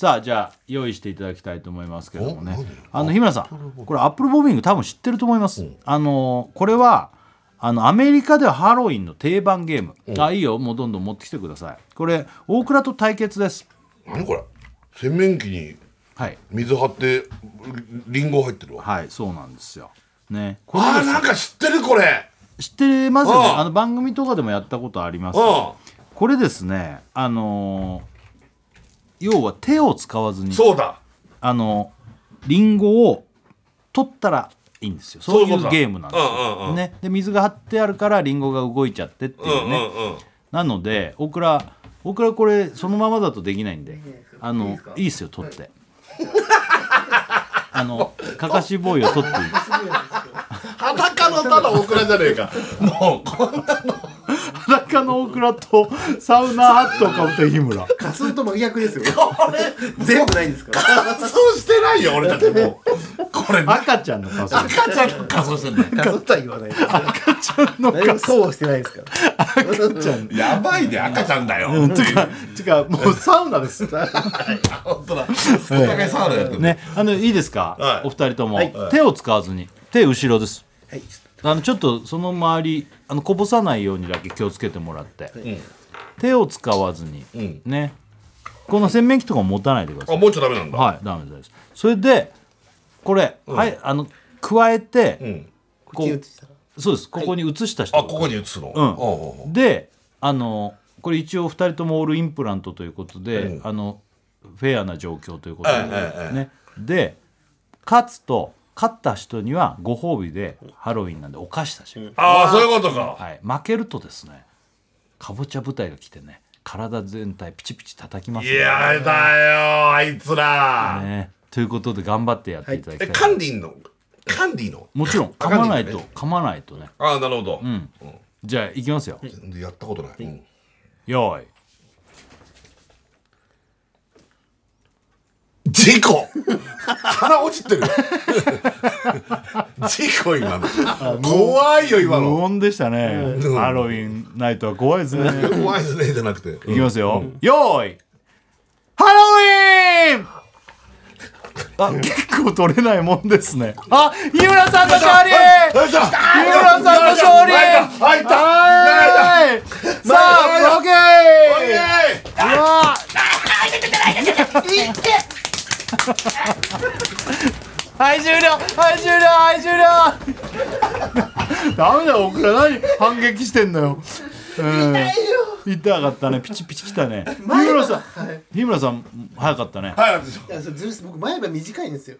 さあじゃあ用意していただきたいと思いますけどもね。あの日村さんこれアップルボビング多分知ってると思います、あのこれはあのアメリカではハロウィンの定番ゲーム、あいいよもうどんどん持ってきてください。これ大倉と対決です。何これ？洗面器にはい。水張ってリンゴ入ってるわ。はいそうなんですよ。ね。これあなんか知ってるこれ。知ってますよね。うんあの番組とかでもやったことあります。うんこれですねあのー要は手を使わずにそうだ。あのリンゴを取ったらいいんですよ。そういうゲームなんですよ、うんうんうん。ね、で水が張ってあるからリンゴが動いちゃってっていうね、うんうんうん。なので大倉大倉これそのままだとできないんであのいいですか？いいっすよ取って。あのかかしボーイを取っていい裸のただオクラじゃねえか。もうこんな裸の大倉とサウナハットをかぶった日村。仮装と真逆ですよ。全部ないんですから。仮装してないよ俺たちも。うこれ赤ちゃんの仮装赤ちゃんの仮装してんだよ仮装とは言わない。です赤ちゃんの何もそうはしてないですから。赤ちゃん。やばいね赤ちゃんだよ。うんてかてかもうサウナです。本当だ。お互いサウナやってる。ねあのいいですか、はい。お二人とも、はい。手を使わずに。手後ろです。はいあのちょっとその周りあのこぼさないようにだけ気をつけてもらって、ん手を使わずに、ん。ね。この洗面器とか持たないでください。あもうちょいダメなんだ。はいダメですそれでこれ、はいあの加えて、うん。こうこっちに移したらそうです。ここに移した人。あここに移すの？うん。おうおうであのこれ一応2人ともオールインプラントということで、うん。あのフェアな状況ということで、ええええ。ね、で勝つと勝った人にはご褒美でハロウィンなんでお菓子差し上げる、ああそういうことか。はい、負けるとですねかぼちゃ部隊が来てね体全体ピチピチ叩きますいやだよあいつら。ね、ということで頑張ってやっていただきえたい、カンディンの？カンディの？もちろんあ噛まないと、噛まないとね。ああなるほど。うん。じゃあいきますよ、全然やったことない。うん。よーい事故。腹落ちてる。事故今の。怖いよ今無の音でしたね、うん。ハロウィンナイトは怖いですね。怖いですねじゃなくて。いきますよ、よーい。ハロウィン！あ結構取れないもんですね。あ日村さんの勝利！よいしょ。日村さんの勝利！入ったはい。さあブロッケー！うわはい終了。はい終了。はい終了。ダメだよ。オクラ何反撃してんのよ。うん痛かったね。ピチピチきたね。日村さん。日村さん早かったね。はいなんです僕前歯短いんですよ。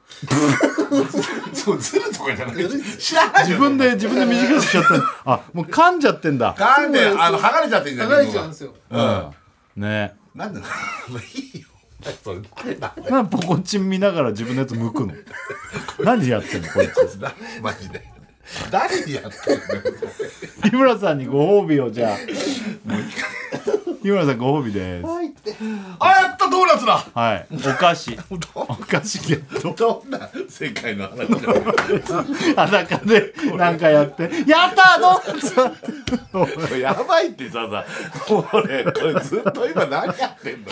そうずるとかじゃない。知らない自分で自分で短くしちゃったの。あもう噛んじゃってんだ。噛んであの剥がれちゃってんじゃん剥がれちゃうんですよ。うん。ね。なんで [LAUGHS] まあいいよそれなんでポコチン見ながら自分のやつ剥くの？[LAUGHS] 何やってんの？こいつ。なマジで。誰にやってんの？日村さんにご褒美をじゃあ日村さんご褒美です。はいって。あやったドーナツだ。はい。お菓子。お菓子ゲット。どんな世界の話だ裸でなんかやって「やったードーナツ!」やばいってささ。これこれずっと今何やってんの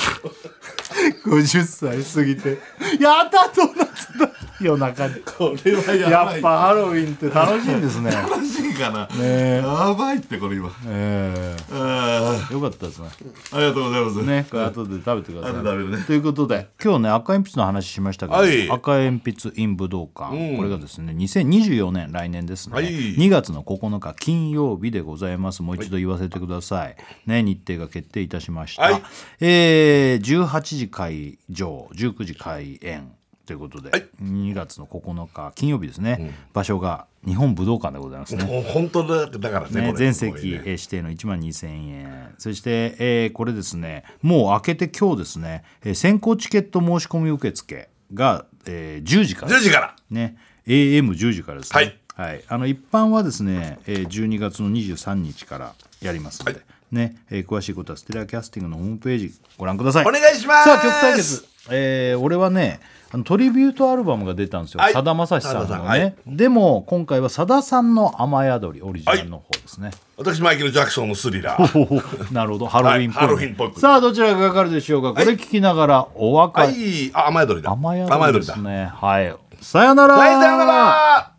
50歳過ぎて「やったドーナツだ!」夜中に。これはやばい。やっぱハロウィンって楽しいんですね。楽しいかな、え。やばいってこれ今。え。あー、よかったですね。ーありがとうございます。ねこれ後で食べてください。後で食べるねということで今日ね赤鉛筆の話しましたけど、はい。赤鉛筆 in 武道館、うん。これがですね2024年来年ですね、はい。2月の9日金曜日でございます。もう一度言わせてください、ね日程が決定いたしました、はい。えー、18時会場19時開演ということで、はい。2月の9日金曜日ですね、場所が日本武道館でございますね。もう本当だだからねね、全席、ね。えー指定の1万2000円。そして、えーこれですねもう明けて今日ですね、えー先行チケット申し込み受付が、えー10時から。10時から。ね AM10 時からですね。はい、はい、あの一般はですね、えー12月の23日からやりますので、はい。ねえー詳しいことはステラキャスティングのホームページご覧ください。お願いします。さあ曲対決、えー俺はねあのトリビュートアルバムが出たんですよ。はい。さだまさしさんのね、はい。でも今回はさださんの雨宿りオリジナルの方ですね、私マイケル・ジャクソンのスリラー。[LAUGHS] なるほど。ハロウィンっぽい、はいハロウィンっぽくさあどちらがかかるでしょうか？これ聞きながらお別れ、はい。あ雨宿りだ。雨宿りですね。はい。さよなら。はいさよなら